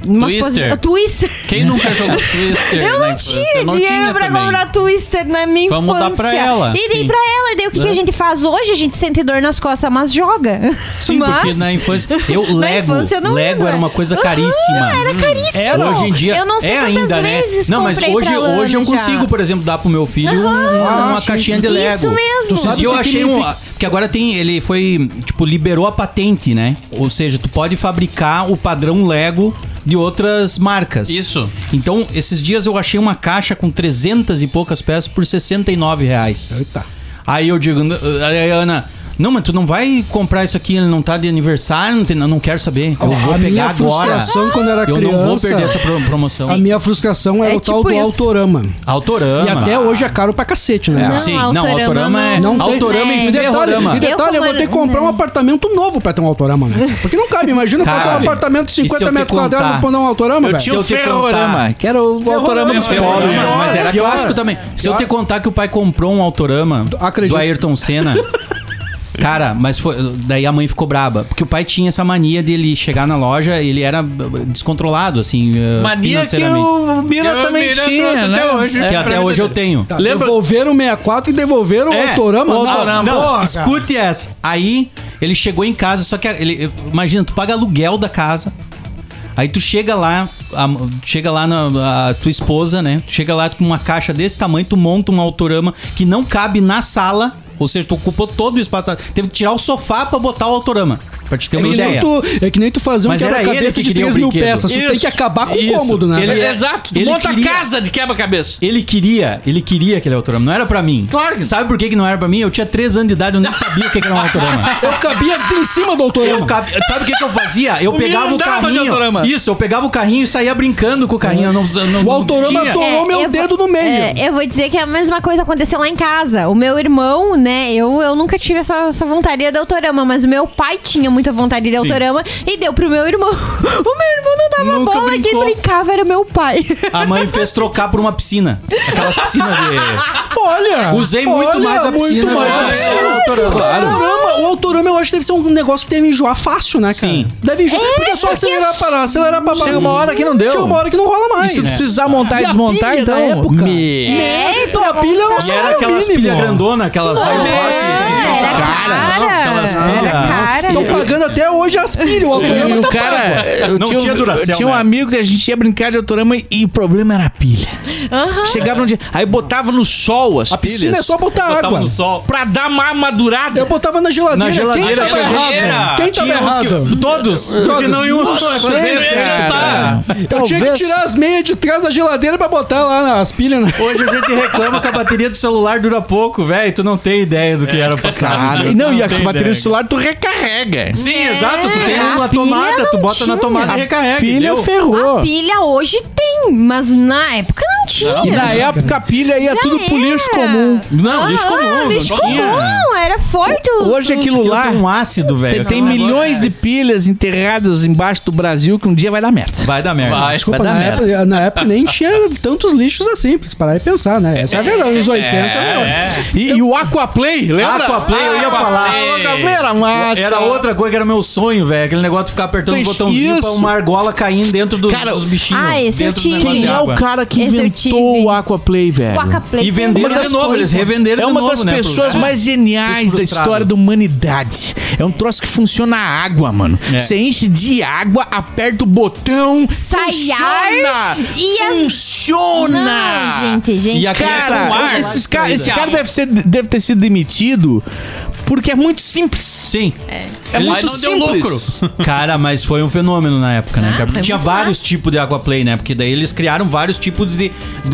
Numa Twister. Twister. Quem nunca jogou [LAUGHS] Twister? Eu não tinha não dinheiro tinha pra também. comprar Twister na minha Vamos dar infância. pra ela, E dei sim. pra ela. E daí o que, que a gente faz hoje? A gente sente dor nas costas, mas joga. Sim, mas... porque na infância. Eu, [LAUGHS] Na Lego. infância não Lego lembro. era uma coisa caríssima. era caríssimo. Era, hoje em dia. Eu não sei é ainda, vezes né? Não, mas hoje, hoje eu já. consigo, por exemplo, dar pro meu filho um- uma sim. caixinha de Lego. Isso mesmo. Sabe dias eu que achei um. Porque agora tem. Ele foi. Tipo, liberou a patente, né? Ou seja, tu pode fabricar o padrão Lego de outras marcas. Isso. Então, esses dias eu achei uma caixa com 300 e poucas peças por 69 reais. Eita. Aí eu digo, aí Ana, não, mas tu não vai comprar isso aqui, ele não tá de aniversário, não, tem, não quero saber. Eu A vou minha pegar agora. frustração quando era Eu criança. não vou perder essa pro- promoção. A minha frustração era É o tal tipo do isso. Autorama. Autorama. E até hoje é caro pra cacete, né? Não, Sim, não, Autorama Autorama é. não- Não tem- Autorama É. e E detalhe, Ferrorama. e detalhe eu, vou ter que comprar um é. apartamento novo pra ter um autorama, né? [LAUGHS] Porque não cabe, imagina comprar um apartamento de E se eu 50 te metros quadrados pra dar um autorama, Eu velho. tinha o Se eu te Ferrorama, contar- que era o autorama dos Ferrorama, pobres. É, mas era Pior. clássico também. Se eu te contar que o pai comprou um Autorama do Ayrton Senna. [LAUGHS] Cara, mas foi. Daí a mãe ficou braba. Porque o pai tinha essa mania dele chegar na loja, ele era descontrolado, assim, uh, Mania que financeiramente. o Bira Eu- também Bira tinha, trouxe né? até hoje. É, Que até hoje eu tenho. Tá, Lembra- Devolveram o 64 e devolveram É, o autorama? o Não, Autorama. Não, porra, cara. escute essa. Aí ele chegou em casa, só que ele, imagina, tu paga aluguel da casa. Aí tu chega lá, a- chega lá na a tua esposa, né? Tu chega lá com uma caixa desse tamanho, tu monta um autorama que não cabe na sala. Ou seja, tu ocupou todo o espaço. Teve que tirar o sofá pra botar o autorama. Pra te ter É uma que, nem ideia. tu, é que nem tu fazer um Mas era ele quebra-cabeça que de queria o 3 mil peças. Tu tem que acabar com o isso. cômodo, né? Ele- É, é- Exato, tu ele monta queria- casa de quebra-cabeça. Ele queria, ele queria aquele autorama. Não era pra mim. Claro que- Sabe por que, que não era pra mim? Eu tinha 3 anos de idade, eu nem sabia o que, que era um autorama. [LAUGHS] Eu cabia em cima do autorama. Cab- Sabe o que, que eu fazia? Eu O pegava o carrinho. autorama. Isso, eu pegava o carrinho e saía brincando com o carrinho. Não, não, O autorama torou meu eu dedo no meio. é, eu vou dizer que a mesma coisa aconteceu lá em casa. O meu irmão, né? Eu, eu nunca tive essa, essa vontade de autorama, mas o meu pai tinha muita vontade de autorama e deu pro meu irmão. [LAUGHS] O meu irmão não dava Nunca bola, brincou. quem brincava era meu pai. A mãe fez trocar por uma piscina. Aquelas piscinas de. Olha! Usei muito olha, mais a piscina. Muito mais né? a piscina. É, autorama. O autorama, o autorama eu acho que deve ser um negócio que deve enjoar fácil, né, cara? Sim. Deve enjoar. porque é só acelerar, parar, acelerar, parar. Chega uma hora que não deu. Chega uma hora que não rola E mais. se tu né? precisar montar e, E desmontar, então. da época? Me- É, Então a pilha não E sabe era aquelas pilhas grandonas, aquelas raio É, era cara. Aquelas Era pilhas. cara. Pagando até hoje as pilhas. O [LAUGHS] autorama o tá cara, eu Não tinha, tinha um- Duracell, eu tinha um né? amigo que a gente ia brincar de autorama e, e o problema era a pilha. Aham. Chegava um dia, aí botava no sol as A piscina pilhas é só botar Botava água. no sol. pra dar uma madurada. Eu botava na geladeira. Na geladeira Quem tava tinha errado? Quem tava Tinha uns que- errado? Todos. Porque não iam fazer. cara. Tá. Eu tinha que tirar as meias de trás da geladeira pra botar lá as pilhas. Né? Hoje a gente reclama que a bateria do celular dura pouco, velho. Tu não tem ideia do que era o passado. Cara, viu? não, Tu e a tem bateria ideia. do celular tu recarrega. Sim, exato. Tu tem É, uma a tomada, tu não bota na tinha. tomada e recarrega. Pilha entendeu? ferrou. A pilha hoje tem, mas na época não tinha. E na época a pilha ia Já tudo pro lixo era. comum. Não, lixo Ah, comum. lixo não tinha. comum, era forte. Hoje aquilo lá tenho um ácido, velho. tem, tem Um negócio- milhões de pilhas enterradas embaixo do Brasil que um dia vai dar merda. Vai dar merda. Vai. Desculpa, Vai dar na merda. época, na época nem tinha tantos lixos assim, pra parar e pensar, né? Essa é a verdade, nos 80 É, não. E, e o Aquaplay, lembra? Aquaplay, eu ia falar. Aquaplay era massa. Era outra coisa que era meu sonho, velho. Aquele negócio de ficar apertando os Isso. botãozinhos pra uma argola cair dentro dos, Cara, dos bichinhos. Ah, esse eu tive. Quem é o cara que Esse inventou o Aquaplay, velho? O Aquaplay E venderam uma de novo, coisas. eles revenderam É de uma novo, das né, pessoas mais geniais da história da humanidade. É um troço que funciona a água, mano. É. Você enche de água, aperta o botão, Sai funciona! e as- Funciona! Não, gente, gente. E a criança Cara, ar, esses cara, esse cara deve, ser, deve ter sido demitido porque é muito simples. Sim. É Mas muito não deu simples. [LAUGHS] Cara, mas foi um fenômeno na época, né, Ah? Porque tinha vários massa. tipos de aquaplay, né? Porque daí eles criaram vários tipos de.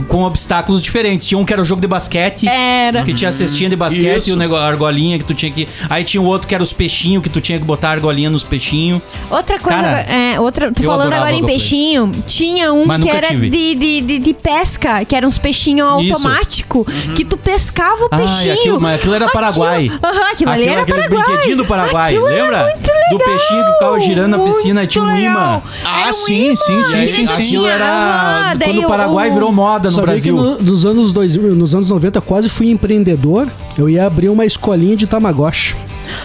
com obstáculos diferentes. Tinha um que era o jogo de basquete. Era. Que tinha a cestinha de basquete Isso. e o negócio, a argolinha que tu tinha que. Aí tinha o outro que era os peixinhos, que tu tinha que botar a argolinha nos peixinhos. Outra coisa, Cara, é, outra, falando agora em peixinho, tinha um Mas que nunca era tive. de, de, de, de pesca, que era uns peixinhos Isso. automático, que tu pescava o Ah, peixinho. aquilo- mas aquilo era Paraguai. Aham, aquilo ali era aqueles Paraguai. brinquedinhos do Paraguai, Aquilo era lembra? muito Do legal, peixinho que ficava girando na piscina tinha um muito imã. legal. Ah, Era um sim, imã, sim, sim, sim, sim. Aquilo tinha- era. aham, daí quando o Paraguai virou moda no Sabia Brasil. que no- nos anos 2000, nos anos 90 eu quase fui empreendedor. Eu ia abrir uma escolinha de Tamagotchi.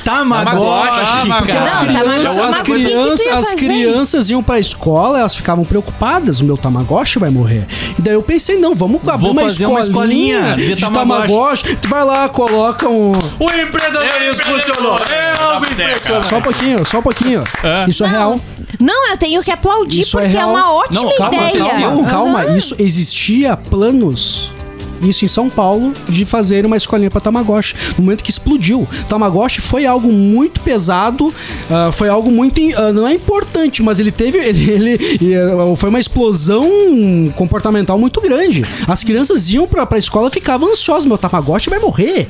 Tamagotchi, Tamagotchi. cara. As Não, crianças, as crianças, ia as crianças iam pra escola, elas ficavam preocupadas, o meu Tamagotchi vai morrer. E daí eu pensei, não, vamos abrir Vou uma, fazer uma escolinha escolinha de de, Tamagotchi. Tamagotchi. Tu vai lá, coloca um... O empreendedorismo funcionou. É algo impressionante. Só um pouquinho, só um pouquinho. Isso é real. Não, eu tenho que aplaudir Isso é porque é, real. uma ótima Não, calma, ideia. Calma, calma, isso existia planos. Isso em São Paulo, de fazer uma escolinha pra Tamagotchi. No momento que explodiu. Tamagotchi foi algo muito pesado, ah, foi algo muito. ah, não é importante, mas ele teve. [LAUGHS] Ele, ele- ah, foi uma explosão comportamental muito grande. As crianças iam pra, pra escola e ficavam ansiosas. Meu Tamagotchi vai morrer.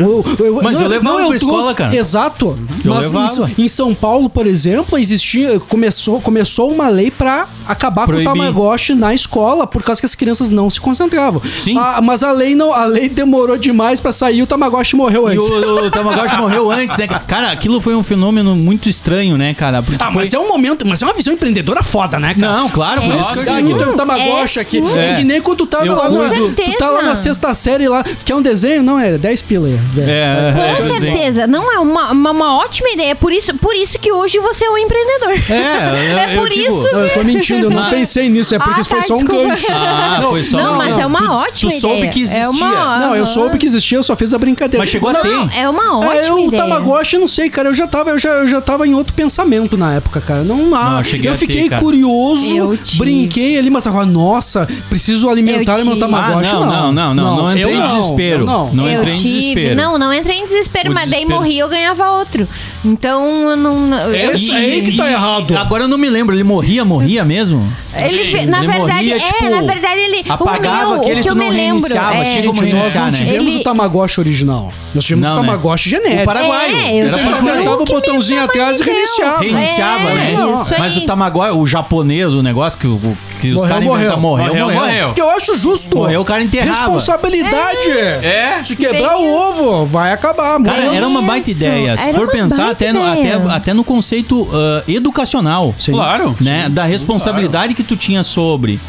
Eu- eu- Mas eu levava pra trouxe- escola, cara. Exato. Eu mas levava. em, São Paulo, por exemplo, existia. Começou, começou uma lei pra acabar Proibir. com o Tamagotchi na escola, por causa que as crianças não se concentravam. Sim. Ah, mas a lei não, a lei demorou demais pra sair, o Tamagotchi morreu E antes. o, o Tamagotchi morreu antes, né? Cara, aquilo foi um fenômeno muito estranho, né, cara? Porque Ah, foi... mas é um momento, mas é uma visão empreendedora foda, né, cara? Não, claro, por É isso que eu sim. Aqui tem um Tamagotchi É aqui. É. que nem quando tu tá Eu lá, na, tu tá lá na sexta série lá. Quer um desenho? Não, é 10 pila. É, Com é, quer dizer, certeza. Não é uma, uma, uma ótima ideia. Por isso, por isso que hoje você é um empreendedor. É, eu- [LAUGHS] É eu por digo- isso Não, eu tô mentindo, eu não Mas- pensei nisso, é porque Ah, isso foi tá, só um desculpa. gancho. Ah, foi só Não, mas é uma tu, ótima tu soube ideia. que existia. É uma- Não, eu soube que existia, eu só fiz a brincadeira. Mas chegou a ter. Não, é uma ótima É, o ideia. Tamagotchi, eu não sei, cara. Eu já tava, eu já, eu já tava em outro pensamento na época, cara. Não, ah, Não, eu eu fiquei ter, curioso, Eu brinquei ali, mas agora, nossa, preciso alimentar Eu meu. Tamagotchi. Ah, não, não, não, não, não entrei eu em desespero. eu Não, Não eu entrei em tive. desespero. Não, não entrei em desespero, O mas daí morri eu ganhava outro. Então, eu não. não- eu Isso aí que tá errado. Agora eu não me lembro, ele morria, morria mesmo? Ele, na verdade, morria, é, tipo, na verdade ele. apagava o meu, aquele o que eu não me lembro. Reiniciava, é, tinha como Gente, nós reiniciar, não né? tivemos Ele- o Tamagotchi original. Nós tivemos Não, o né? Tamagotchi O genético. paraguaio. É, era paraguaio. O botãozinho atrás e reiniciava. Reiniciava, É, né? Mas o Tamagotchi, o japonês, o negócio que, o- que os Morreu, caras morreu. inventaram, morreu, Morreu, morreu. morreu. Que eu acho justo. Morreu, o cara enterrava. Responsabilidade. É. Se quebrar Bem o ovo, vai acabar. Cara, era uma baita ideia. Se Era for pensar até no, até, até no conceito ah, educacional. Sim. Claro. Né? Da responsabilidade que tu tinha sobre.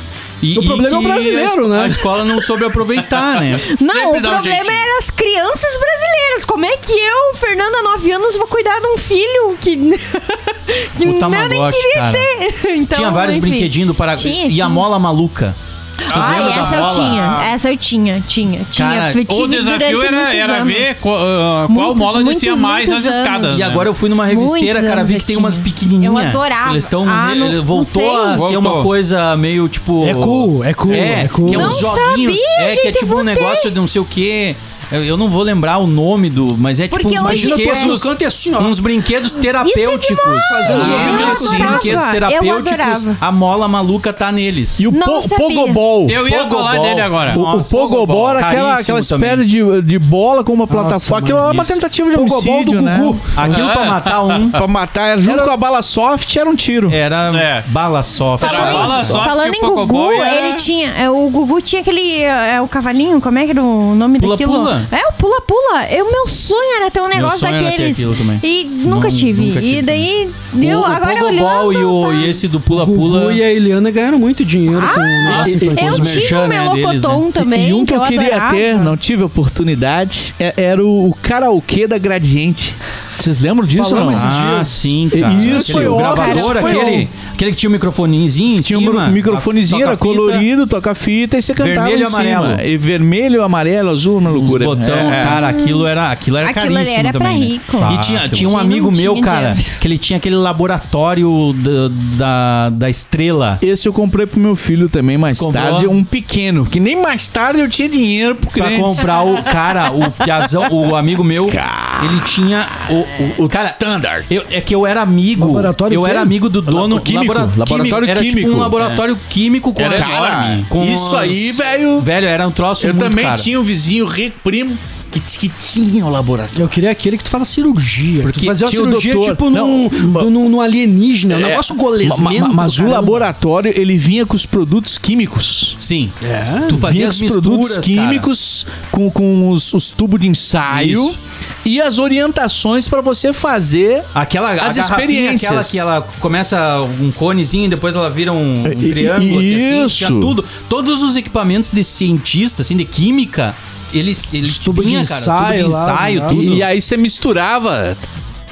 E, O problema é o brasileiro, a, né? A escola não soube aproveitar, né? [LAUGHS] Não, Sempre o dá um problema era as crianças brasileiras. Como é que eu, Fernanda, 9 anos, vou cuidar de um filho que, [LAUGHS] que O eu nem queria cara. ter? [LAUGHS] Então, tinha vários enfim. brinquedinhos do Paraguai. E a mola maluca. Vocês Ah, essa eu tinha. Essa eu tinha, tinha. tinha. Cara, tive O desafio era, era ver qual, ah, qual Muitos, mola descia mais as escadas. E agora eu fui numa revisteira, Muitos cara, vi que tem umas pequenininhas. Eu adorava. Eles estão. Ah, não- não voltou sei. a ser Voltou. uma coisa meio tipo. É cool, é cool, É, é cool. que é uns Não joguinhos. sabia, é, que é tipo um negócio de não sei o quê. Eu, eu não vou lembrar o nome do. Mas é tipo Porque uns é- assim no brinquedos. canto e assim, ó. Uns brinquedos terapêuticos. Fazendo Ah, uns adorava, brinquedos terapêuticos. A mola maluca tá neles. E o po sabia. Pogobol. Eu ia Pogobol. falar dele agora. O, o Nossa, Pogobol era aquela, aquela espécie de, de bola com uma plataforma. Aquilo era uma isso. tentativa de Pogobol do homicídio, né? Gugu. Aquilo pra matar um [LAUGHS] Pra matar, era junto Era- com a bala soft, era um tiro. era É. bala soft. Era Falando, bala em- soft falando em o Gugu, era- ele tinha. é, O Gugu tinha aquele. É, o cavalinho, como é que era o nome Pula, daquilo? pula. É, o pula-pula. É, O meu sonho era ter um negócio sonho era ter daqueles. E nunca Não, tive. nunca tive E daí. O, eu o agora Pogobol olhando. e, o, e esse do Pula Pula. Gugu e a Eliana ganharam muito dinheiro com o negócio infantil. Eu os tive o né, deles, Melocoton também. e um que eu, eu queria adorava. ter, não tive oportunidade, é- era o, o karaokê da Gradiente. Vocês lembram disso ou não? Esses Ah, dias. sim, cara. Isso, aquele, foi o gravador, isso foi aquele, aquele que tinha um microfonezinho em Tinha um cima. microfonezinho, era toca-fita, colorido, toca fita e você cantava Vermelho em e amarelo. cima. E vermelho, amarelo, azul, uma Os loucura. botão, É. cara, aquilo era, aquilo era Aquilo ali caríssimo era pra também. né? rico. E Ah, tinha, aquilo tinha um Quem amigo não meu, tinha cara, dinheiro? que ele tinha aquele laboratório da, da, da estrela. Esse eu comprei pro meu filho também mais Comprou? tarde, um pequeno, que nem mais tarde eu tinha dinheiro pro Pra cliente. comprar o cara, o piazão, o amigo meu, Cara. ele tinha o, o, O cara, standard. eu, é que eu era amigo. Laboratório eu quê? era amigo do dono. Labo- químico, labora- laboratório Era tipo químico. um laboratório químico com Era as- enorme. com Isso os- aí, velho. Velho, era um troço Eu muito também caro. tinha um vizinho rico, primo, que, que tinha o laboratório. Eu queria aquele que tu faz a cirurgia. Porque tu fazia uma o cirurgia doutor. tipo Não, num, num, num alienígena, um É, negócio ma- golesmento. ma- mas o caramba. laboratório, ele vinha com os produtos químicos. Sim. É. Tu fazia os produtos químicos com, com os, os tubos de ensaio Isso. e as orientações pra você fazer Aquela As experiências. aquela que ela começa um conezinho e depois ela vira um, um triângulo. aqui, assim, isso. tinha tudo. Todos os equipamentos de cientista, assim, de química, eles, eles tubo de cara, ensaio tubo de lá, ensaio, né? tudo. E aí você misturava,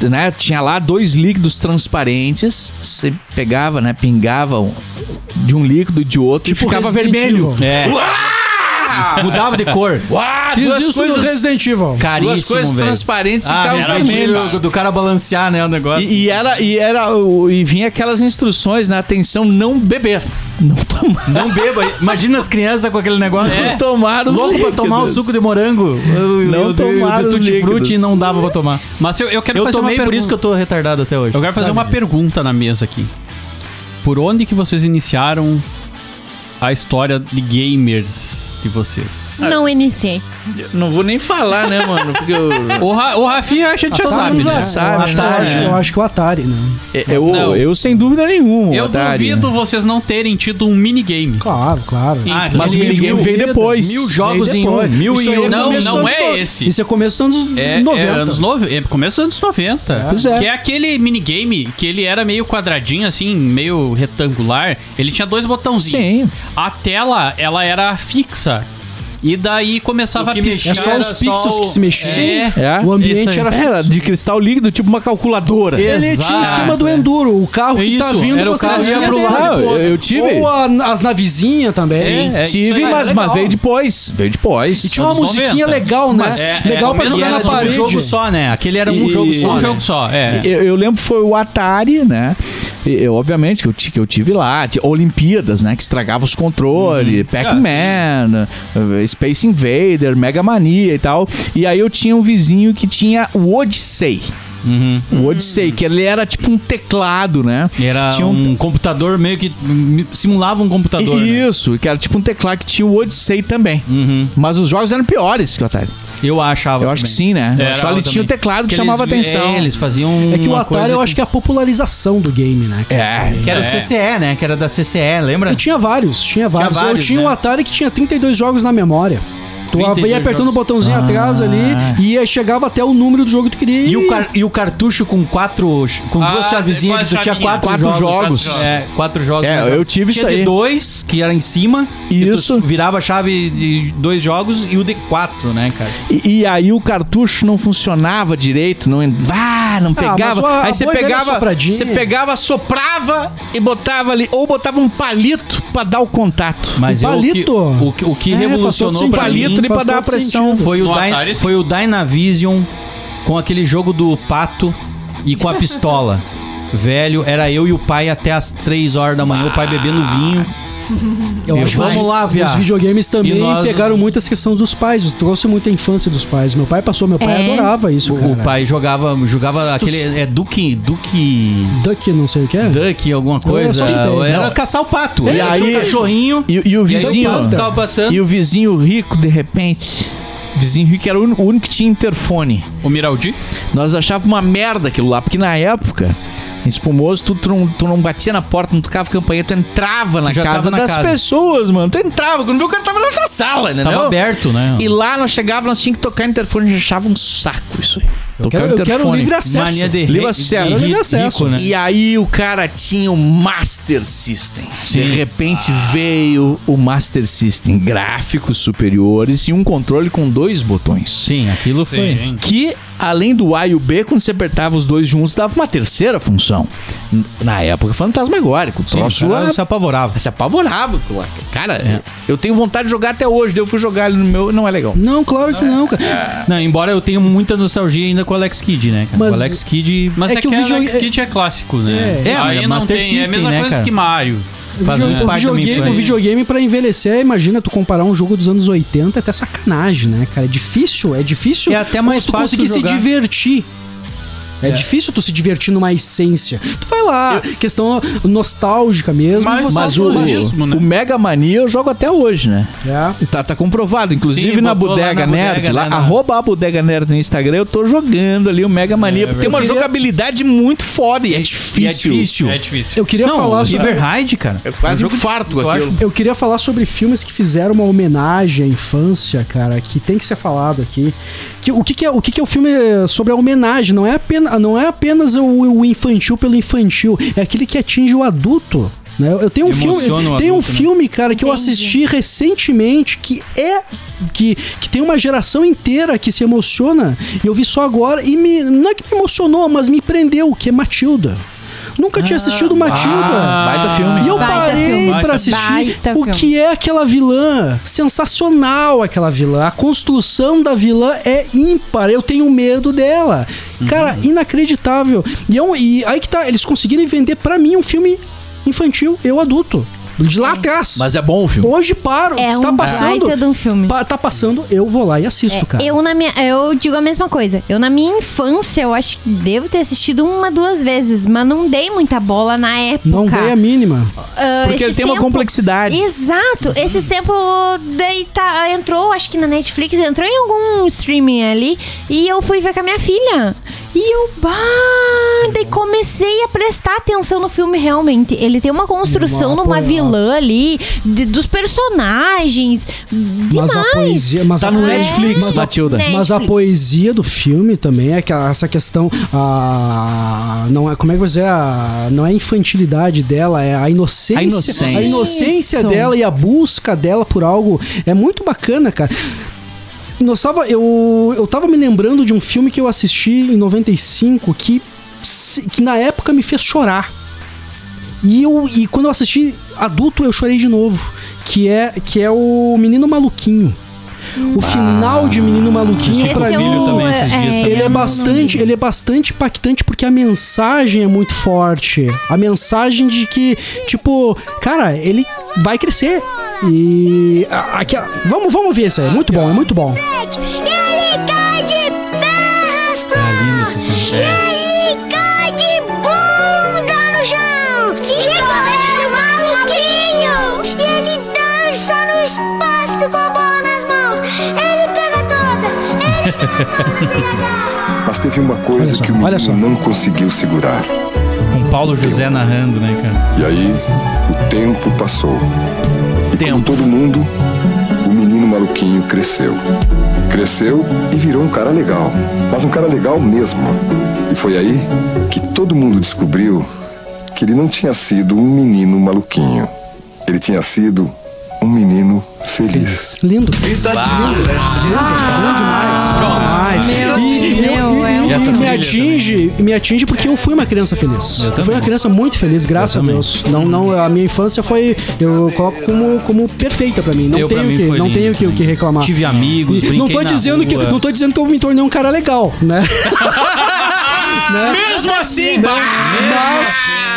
né? Tinha lá dois líquidos transparentes. Você pegava, né? Pingava de um líquido e de outro Tipo e ficava vermelho. Evil. É. Mudava de cor. Uau, Fiz duas isso coisas, no Resident Evil. Caríssimo, duas coisas velho. transparentes Ah, era vermelhos. aquilo do cara balancear, né, o negócio. E, e era, e era, e vinha aquelas instruções, né? Atenção, não beber. Não tomar. Não beba. Imagina as crianças com aquele negócio. Não tomar os Louco pra tomar o líquidos. suco de morango. O- Não o, tomar o, os o Tutti Frutti líquidos. não dava pra tomar. Mas eu, eu quero Eu fazer tomei uma por isso que eu tô retardado até hoje. Eu quero fazer uma pergunta na mesa aqui. Por onde que vocês iniciaram a história de gamers de vocês? Não iniciei. Não vou nem falar, né, mano? Porque eu, [LAUGHS] O, Ra o Rafinha a gente já Todo sabe, mundo já né? sabe, eu, acho, né? eu, acho, eu que o Atari, né? eu, Não. eu, sem dúvida nenhuma. Eu Atari. duvido vocês não terem tido um minigame. Claro, claro. Ah, Mas o mil- minigame mil- veio depois. Mil jogos Veio em um. depois. Mil em um. é Não, não é esse. Isso é começo dos anos É, 90. é anos nove, é começo dos anos 90. Pois é. Que é aquele minigame que ele era meio quadradinho, assim, meio retangular. Ele tinha dois botãozinhos. Sim. A tela, ela era fixa. E daí começava a piscar. É só os pixels só o- que se mexiam. É, É. O ambiente Isso era Era de cristal líquido, tipo uma calculadora. Exato. Ele tinha o esquema é. do Enduro. O carro que tá Isso, vindo, era o você carro ia pro lado. Não, eu tive. Ou a- as navezinhas também. Sim, é isso tive, aí. mas, É mas veio depois. Veio depois. E tinha uma musiquinha 90. legal, né? Mas é- legal é, pra jogar na de um parede. jogo só, né? Aquele era um E- jogo só. Um né? jogo só, é. Eu, eu lembro que foi o Atari, né? Eu, obviamente que eu, que eu tive lá, tinha Olimpíadas, né? Que estragava os controles, Pac-Man, eh, Space Invader, Mega Mania e tal. E aí eu tinha um vizinho que tinha o Odyssey. O Odyssey, que ele era tipo um teclado, né? Era Tinha um, computador meio que simulava um computador. né? Isso, que era tipo um teclado que tinha o Odyssey também. Uhum. Mas os jogos eram piores que o Atari. Eu achava. Eu acho que também. sim, né? Era, Só ele tinha o teclado que, eles- chamava atenção. É, eles faziam. É que o Atari coisa eu acho que é a popularização do game, né? É. Que era o É. CCE, né? Que era da CCE, lembra? E tinha vários, tinha vários. vários, eu tinha né? um Atari que tinha 32 jogos na memória. Tu 32 ia apertando jogos. o botãozinho Ah. atrás ali e aí chegava até o número do jogo que tu queria. E o, car- e o cartucho com quatro. Com Ah, duas chavezinhas que tu tinha quatro, Quatro jogos. Quatro É, quatro jogos. É, eu tive tinha isso aí. de dois, que era em cima. Isso. tu virava a chave de dois jogos e o de quatro, né, cara? E, e aí o cartucho não funcionava direito, não, ah, não pegava. mas a- aí você velha pegava, você pegava, soprava e botava ali, ou botava um palito pra dar o contato. Mas Um eu- o que, palito? o, que- o que É, revolucionou pra sentido. mim faz dar pressão. sentido. foi o, No Dy- Atari, foi o Dynavision com aquele jogo do pato e com a [LAUGHS] pistola. Velho, era eu e o pai até as três horas da manhã, o pai bebendo vinho. Eu E acho que vamos os- lá, Os Viá. videogames também E nós- pegaram muitas questões dos pais, trouxe muita infância dos pais. Meu pai passou, meu pai É. adorava isso, O, cara. o pai jogava, jogava aquele. É Duke. Duke. Duck, não sei o que é. Duck, alguma coisa. Era caçar o pato. E Era aí- tinha um cachorrinho. E, e o E aí vizinho. passando. E o vizinho rico, de repente. O vizinho rico era o único, o único que tinha interfone. O Miraldi? Nós achávamos uma merda aquilo lá, porque na época. Espumoso, tu, tu, não, tu não batia na porta, não tocava campainha, tu entrava na já casa na das casa. pessoas, mano. Tu entrava, quando viu o cara tava na outra sala, entendeu? Tava aberto, né? E lá nós chegávamos, nós tínhamos que tocar interfone, a gente achava um saco isso aí. Eu quero, eu quero livre acesso. Mania de Livre acesso. de Livre rico, acesso. né? E aí o cara tinha o Master System. De repente veio o Master System, gráficos superiores e um controle com dois botões. Sim, aquilo foi. Sim. Que, além do A e o B, quando você apertava os dois juntos, dava uma terceira função. Na época, fantasmagórico. O Sim, troço o cara a- se apavorava. se apavorava. Cara, eu tenho vontade de jogar até hoje. daí Eu fui jogar ele no meu, não é legal. Não, claro que não, cara. Não, embora eu tenha muita nostalgia ainda com o Alex Kidd, né, cara? Mas- o Alex Kidd Mas É é, que que, o vídeo- Alex Kidd é clássico, né? É, mas Aí é não tem, é a System, mesma né, coisa cara? que Mario. faz o parte videogame, o videogame pra envelhecer, imagina tu comparar um jogo dos anos 80 é até sacanagem, né, cara? É difícil, é difícil. É até mais tu fácil conseguir tu se jogar. divertir. É, É. difícil tu se divertir numa essência. Tu vai lá, questão nostálgica mesmo. Mas- Mas o, saudosismo, né? o Mega Mania eu jogo até hoje, né? É. E Tá, tá comprovado. Inclusive Sim, na Bodega na Nerd, bodega, lá, né, arroba a Bodega Nerd no Instagram, eu tô jogando ali o Mega Mania, porque tem uma Eu queria- jogabilidade muito foda e é E difícil. é difícil. É difícil. Eu queria Não, falar sobre. River Raid, cara. É quase um farto eu aquilo. acho- Eu queria falar sobre filmes que fizeram uma homenagem à infância, cara, que tem que ser falado aqui. Que, o que, que é, o que, que é o filme sobre a homenagem? Não é apenas, não é apenas o, o infantil pelo infantil, é aquele que atinge o adulto. Né? Eu tenho um Emociona filme, tem um né? filme, cara, que eu Entendi. assisti recentemente que é que, que tem uma geração inteira que se emociona e eu vi só agora e me não é que me emocionou, mas me prendeu, que é Matilda. Nunca tinha assistido Matilda. Baita filme. E eu Baita parei filme. pra assistir baita o filme. que é aquela vilã. Sensacional aquela vilã. A construção da vilã é ímpar. Eu tenho medo dela. Cara, inacreditável. E, é um- e aí que tá, eles conseguiram vender pra mim um filme infantil, eu adulto. De lá atrás. Mas é bom o filme. Hoje paro, É está um passando. baita de um filme. pa- tá passando, eu vou lá e assisto, cara. Eu, na minha, eu digo a mesma coisa. Eu, na minha infância, eu acho que devo ter assistido uma, duas vezes, mas não dei muita bola na época. Não dei a mínima. Ah, Porque ele tem uma tempo- complexidade. Exato. Esses tempos daí tá, entrou, acho que na Netflix, entrou em algum streaming ali. E eu fui ver com a minha filha. E eu, bah, daí comecei a prestar atenção no filme realmente. Ele tem uma construção Uma numa vilã ali, de- dos personagens. Demais. Mas a poesia. Mas Tá a no poesia- Netflix, mas a- Matilda. Netflix. Mas a poesia do filme também é aquela, essa questão. A, não é, como é que você a, Não é a infantilidade dela, é a inocência. A inocência. A inocência dela e a busca dela por algo. É muito bacana, cara. Nós tava, eu, eu tava me lembrando de um filme que eu assisti em 95 que, que na época me fez chorar. E, eu, e quando eu assisti adulto, eu chorei de novo. Que é, que é o Menino Maluquinho. O final de Menino Maluquinho, pra é mim, também esses dias também. ele é não- bastante, ele é bastante impactante porque a mensagem é muito forte. A mensagem de que, tipo, cara, ele vai crescer. E a- aqui, vamos, vamos ver isso aí. É muito bom, é muito bom. Ele cai de pernas pro É lindo esse filme. Ele cai de bunda no chão maluquinho ele dança no espaço com a bola nas mãos Ele pega todas Ele pega todas agarra Mas teve uma coisa só, que o menino não conseguiu segurar. Com Paulo José narrando, né, cara? E aí, o tempo passou. Tempo. todo mundo, o menino maluquinho cresceu. Cresceu e virou um cara legal. Mas um cara legal mesmo. E foi aí que todo mundo descobriu que ele não tinha sido um menino maluquinho. Ele tinha sido um menino feliz. Lindo. Lindo, Lindo demais. Meu, E, e eu- meu, é um e- essa e me trilha atinge, me atinge porque eu fui uma criança feliz. Eu, fui também. uma criança muito feliz, graças a também. Deus. Não, não, a minha infância foi, eu coloco como, como perfeita pra mim. Não Eu, pra tenho mim, que, foi não lindo. tenho que, o que reclamar. Tive amigos, E brinquei não tô na dizendo que rua. não tô dizendo que eu me tornei um cara legal, né? [LAUGHS] Mesmo assim, Mas,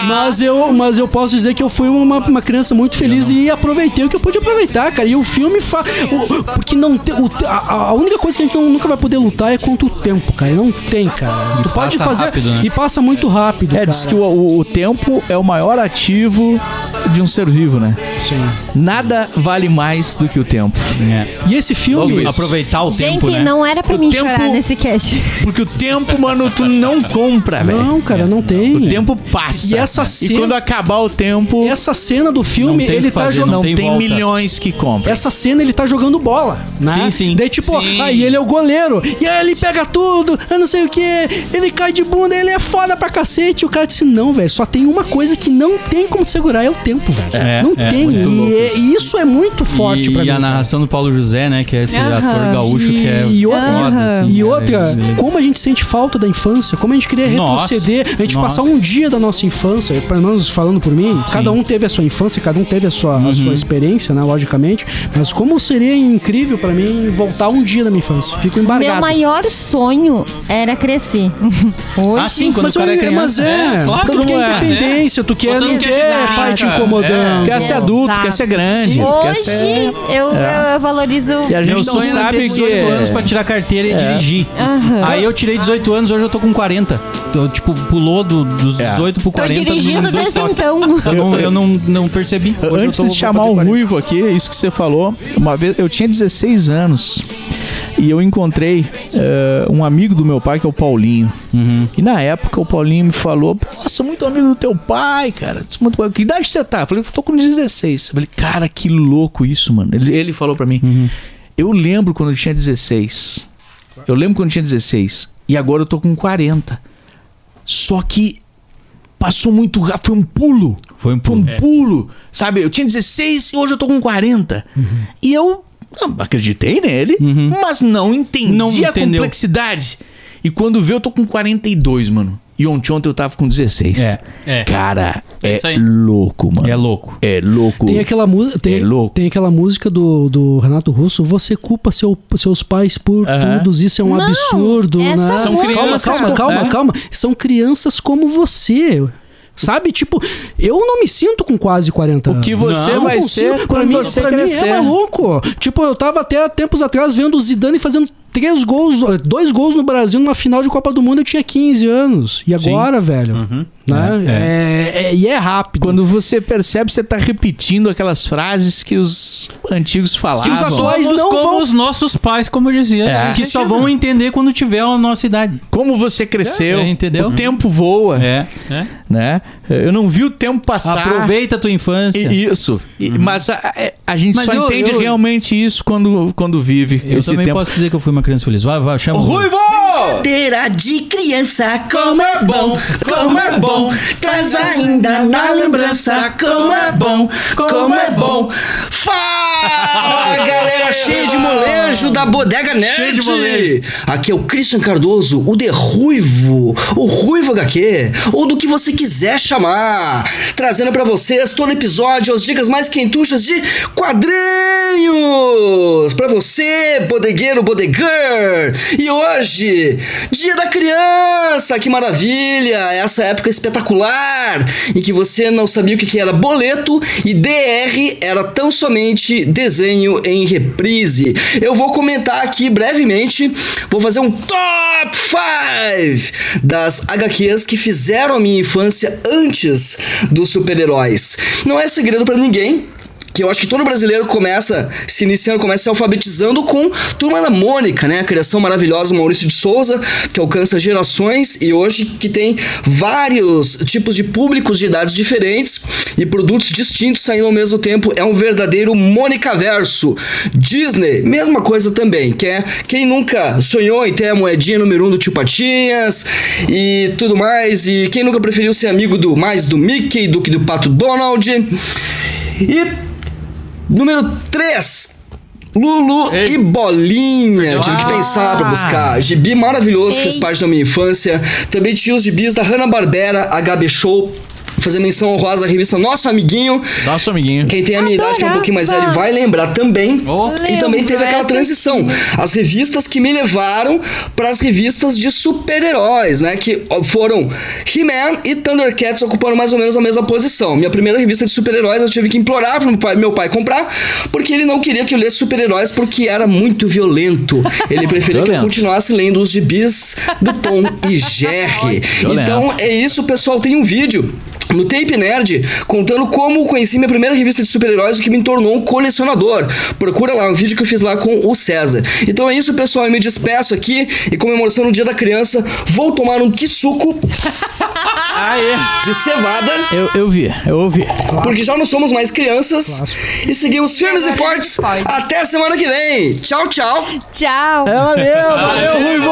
mas, eu, mas eu posso dizer que eu fui uma, uma criança muito feliz e aproveitei o que eu pude aproveitar, cara. E o filme fa... o- porque não tem. o te- a, a única coisa que a gente não- nunca vai poder lutar é contra o tempo, cara. Não tem, cara. Tu pode fazer. rápido, né? E passa muito rápido. É, cara. diz que o, o- o tempo é o maior ativo de um ser vivo, né? Sim. Nada vale mais do que o tempo. E esse filme. Aproveitar o Gente, tempo, né? não era pra O mim tempo- chorar nesse cast. Porque o tempo, mano, tu não compra, velho. Não, cara, não tem. O tempo passa. E essa E cena- quando acabar o tempo, Essa cena do filme, tem ele que tá fazer, jogando. não tem tem, volta. milhões que compram. Essa cena ele tá jogando bola, né? Sim, sim. Daí tipo, Sim. aí ele é o goleiro, e aí ele pega tudo, eu não sei o que, ele cai de bunda, ele é foda pra cacete. E o cara disse: Não, velho, só tem uma coisa que não tem como segurar, é o tempo, velho. É, não é, tem. E, é- e isso é muito forte e, pra mim. e a cara. narração do Paulo José, né? Que é esse Aham. ator gaúcho que é E outra- foda, assim, E é, outra, ele- como a gente sente falta da infância, como a gente queria Nossa, retroceder, a gente nossa. passar um dia da nossa infância, para nós falando por mim, cada um teve a sua infância, cada um teve a sua, a Uhum. sua experiência, né, logicamente, mas como seria incrível pra mim voltar um dia da minha infância. Fico embargado. Meu maior sonho era crescer. Hoje. Ah, sim, quando mas, o cara é eu- mas criança. é, É, claro porque que tu quer é. independência, tu quer, não pai te incomodando. Quer ser adulto, Exato. quer ser grande, quer Hoje ser... eu, eu valorizo. E a gente Meu não sonho era ter sabe 18 que... anos pra tirar carteira e dirigir. Aí eu tirei 18 anos, hoje eu tô com 40. Eu, tipo, pulou do- dos É. 18 pro Tô 40 dirigindo dois desde toques. então. Eu não, eu não, não percebi. Hoje eu Antes tô- de vou chamar fazer o 40. Ruivo aqui, isso que você falou, uma vez eu tinha 16 anos e eu encontrei eh, um amigo do meu pai, que é o Paulinho. E na época o Paulinho me falou: Nossa, muito amigo do teu pai, cara. Muito... Que idade você tá? Eu falei: Tô com 16. Eu falei: Cara, que louco isso, mano. Ele, ele falou pra mim: Eu lembro quando eu tinha 16. Eu lembro quando eu tinha 16. E agora eu tô com 40. Só que passou muito rápido. Foi um pulo. Foi um Foi um pulo. pulo. Sabe, eu tinha 16 e hoje eu tô com 40. E eu não, acreditei nele, mas não entendi Não a entendeu. complexidade. E quando vê, eu tô com 42, mano. E ontem, ontem eu tava com 16. É. É. Cara, É é, louco, mano. É louco. É louco. Tem aquela, mu- tem, É louco. tem aquela música do, do Renato Russo, você culpa seu- seus pais por tudo, isso é um Não, absurdo, essa né? São calma, crianças calma, com- calma, é. calma. São crianças como você. Sabe, tipo, eu não me sinto com quase 40 anos. O que você Não vai consigo. ser pra quando mim, você pra crescer. mim é maluco. Tipo, eu tava até tempos atrás vendo o Zidane fazendo três gols, dois gols no Brasil numa final de Copa do Mundo, eu tinha 15 anos. E Sim. agora, velho? Né? É, é- e é rápido. Quando você percebe, você tá repetindo aquelas frases que os antigos falavam. Se os atuais não como vão- os nossos pais, como eu dizia. É. Que só vão entender quando tiver a nossa idade. Como você cresceu, É, entendeu? o tempo voa, É. É. né? Eu não vi o tempo passar. Aproveita a tua infância. E- Isso. E- Mas a, a- gente Mas só eu- entende eu- realmente isso quando, quando vive Eu esse também tempo. posso dizer que eu fui uma criança feliz. Vai, vai, chama o Ruivo! Brincadeira de criança, como é bom, como é bom. Traz ainda na lembrança, como é bom, como é bom. Fala, galera cheia de molejo da Bodega Nerd. Cheio de molejo. Aqui é o Christian Cardoso, o The Ruivo, o Ruivo HQ, ou do que você quiser chamar. Trazendo pra vocês todo episódio as dicas mais quentuchas de quadrinhos. Pra você, bodegueiro, bodeguer. E hoje, Dia da Criança, que maravilha! Essa época espetacular em que você não sabia o que que era boleto e DR era tão somente desenho em reprise. Eu vou comentar aqui brevemente, vou fazer um top 5 das HQs que fizeram a minha infância antes dos super-heróis. Não é segredo pra ninguém que eu acho que todo brasileiro começa se iniciando, começa se alfabetizando com Turma da Mônica, né? A criação maravilhosa do Maurício de Souza, que alcança gerações e hoje que tem vários tipos de públicos de idades diferentes e produtos distintos saindo ao mesmo tempo. É um verdadeiro Mônica verso. Disney, mesma coisa também, que é quem nunca sonhou em ter a moedinha número um do Tio Patinhas e tudo mais, e quem nunca preferiu ser amigo do mais do Mickey do que do Pato Donald. E Número 3. Lulu e Bolinha. Tive que pensar pra buscar. Gibi maravilhoso que fez Ei. parte da minha infância. Também tinha os gibis da Hanna-Barbera, HB Show. Fazer menção honrosa à revista Nosso Amiguinho. Nosso amiguinho. Quem tem a minha idade, que é um pouquinho mais velho, vai lembrar também. Oh. E também teve aquela transição. As revistas que me levaram para as revistas de super-heróis, né? Que foram He-Man e Thundercats ocupando mais ou menos a mesma posição. Minha primeira revista de super-heróis eu tive que implorar pro meu pai, meu pai comprar, porque ele não queria que eu lesse super-heróis porque era muito violento. Ele [LAUGHS] preferia que eu continuasse lendo os gibis do Tom e Jerry. Violento. Então é isso, pessoal. Tem um vídeo no Tape Nerd contando como conheci minha primeira revista de super-heróis, o que me tornou um colecionador. Procura lá, um vídeo que eu fiz lá com o César. Então é isso, pessoal. Eu me despeço aqui e comemoração no Dia da Criança, vou tomar um quisuco [LAUGHS] de cevada. Eu, eu vi, eu ouvi. Porque já não somos mais crianças e seguimos firmes e fortes até semana que vem. Tchau, tchau. Tchau. É, valeu, valeu, Ruivo!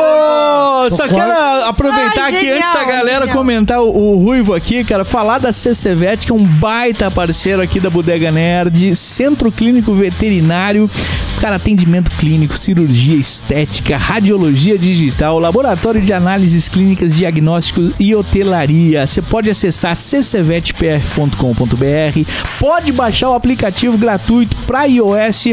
Só quero aproveitar Ai, aqui genial, antes da galera genial. comentar o, o Ruivo aqui, cara, falar da CCVET, que é um baita parceiro aqui da Bodega Nerd, Centro Clínico Veterinário, cara, atendimento clínico, cirurgia estética, radiologia digital, laboratório de análises clínicas, diagnósticos e hotelaria. Você pode acessar ccvetpf.com.br, pode baixar o aplicativo gratuito para iOS,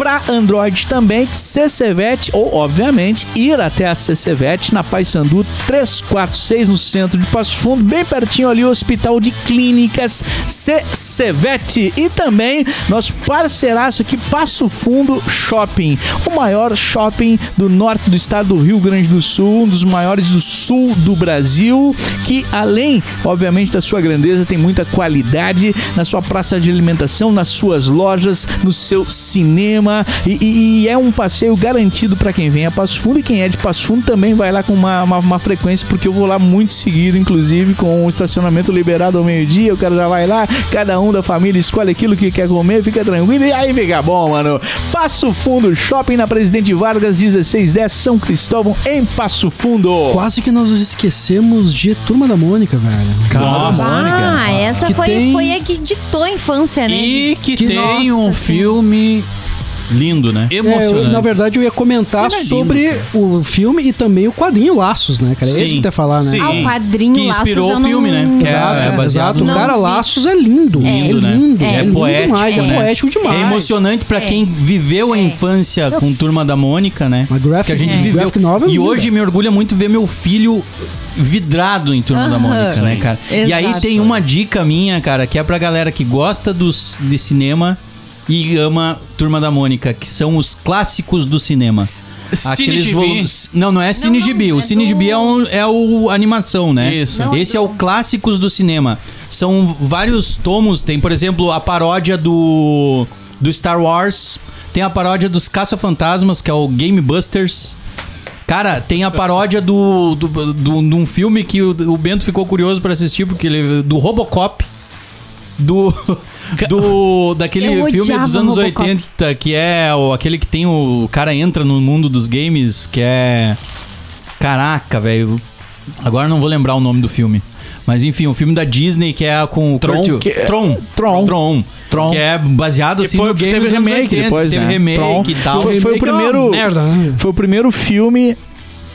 para Android também, CCVET, ou obviamente ir até a CCVET na Paysandu 346 no centro de Passo Fundo, bem pertinho ali o Hospital de Clínicas CCVET e também nosso parceiraço aqui Passo Fundo Shopping, o maior shopping do norte do estado do Rio Grande do Sul, um dos maiores do sul do Brasil, que além, obviamente, da sua grandeza, tem muita qualidade na sua praça de alimentação, nas suas lojas, no seu cinema e, e- e é um passeio garantido para quem vem a Passo Fundo e quem é de Passo Fundo também vai lá com uma, uma, uma frequência, porque eu vou lá muito seguido, inclusive com o estacionamento liberado ao meio-dia, o cara já vai lá, cada um da família escolhe aquilo que quer comer, fica tranquilo e aí fica bom, mano. Passo Fundo Shopping na Presidente Vargas 1610 São Cristóvão em Passo Fundo. Quase que nós esquecemos de Turma da Mônica, velho. Nossa, Ah, essa Que foi, tem- foi a que ditou a infância, né? E que, Que- tem um Nossa filme Lindo, né? É, eu- emocionante. na verdade, eu ia comentar é lindo, sobre o filme e também o quadrinho Laços, né, cara? É Sim. isso que tu ia falar, né? Sim. Ah, o quadrinho Que Laços inspirou eu o filme, não- né? Que é- Exato, é baseado exato. O no- cara. Laços é lindo. Lindo, é né? lindo. É, lindo poético, demais, né? É poético demais. É emocionante pra quem viveu a infância com Turma da Mônica, né? Uma graphic- que a gente é. viveu. graphic novel e linda. hoje me orgulha muito ver meu filho vidrado em Turma da Aham. Mônica, né, cara? E aí Exato. tem uma dica minha, cara, que é pra galera que gosta dos, de cinema e ama Turma da Mônica, que são os clássicos do cinema. Cine Gibi. volumes. Não, não é Cine Gibi. O é Cine do- Gibi é, um, é o animação, né? Isso. Não, Esse é é o do- clássicos do cinema. São vários tomos. Tem, por exemplo, a paródia do, do Star Wars. Tem a paródia dos Caça-Fantasmas, que é o Game Busters. Cara, tem a paródia do, do, do, de um filme que o, o Bento ficou curioso pra assistir, porque ele, do Robocop. Do. [LAUGHS] Do, daquele Eu filme dos anos Robocop. 80, que é o, aquele que tem o. O cara entra no mundo dos games, que é. Caraca, velho. Agora não vou lembrar o nome do filme. Mas enfim, um filme da Disney que é com o Tron, Kurt- que é- Tron. Tron. Tron. Tron. Que é baseado assim no game teve remake 80, depois, teve né? remake Tron. e tal. Foi, foi o é primeiro. merda, né? Foi o primeiro filme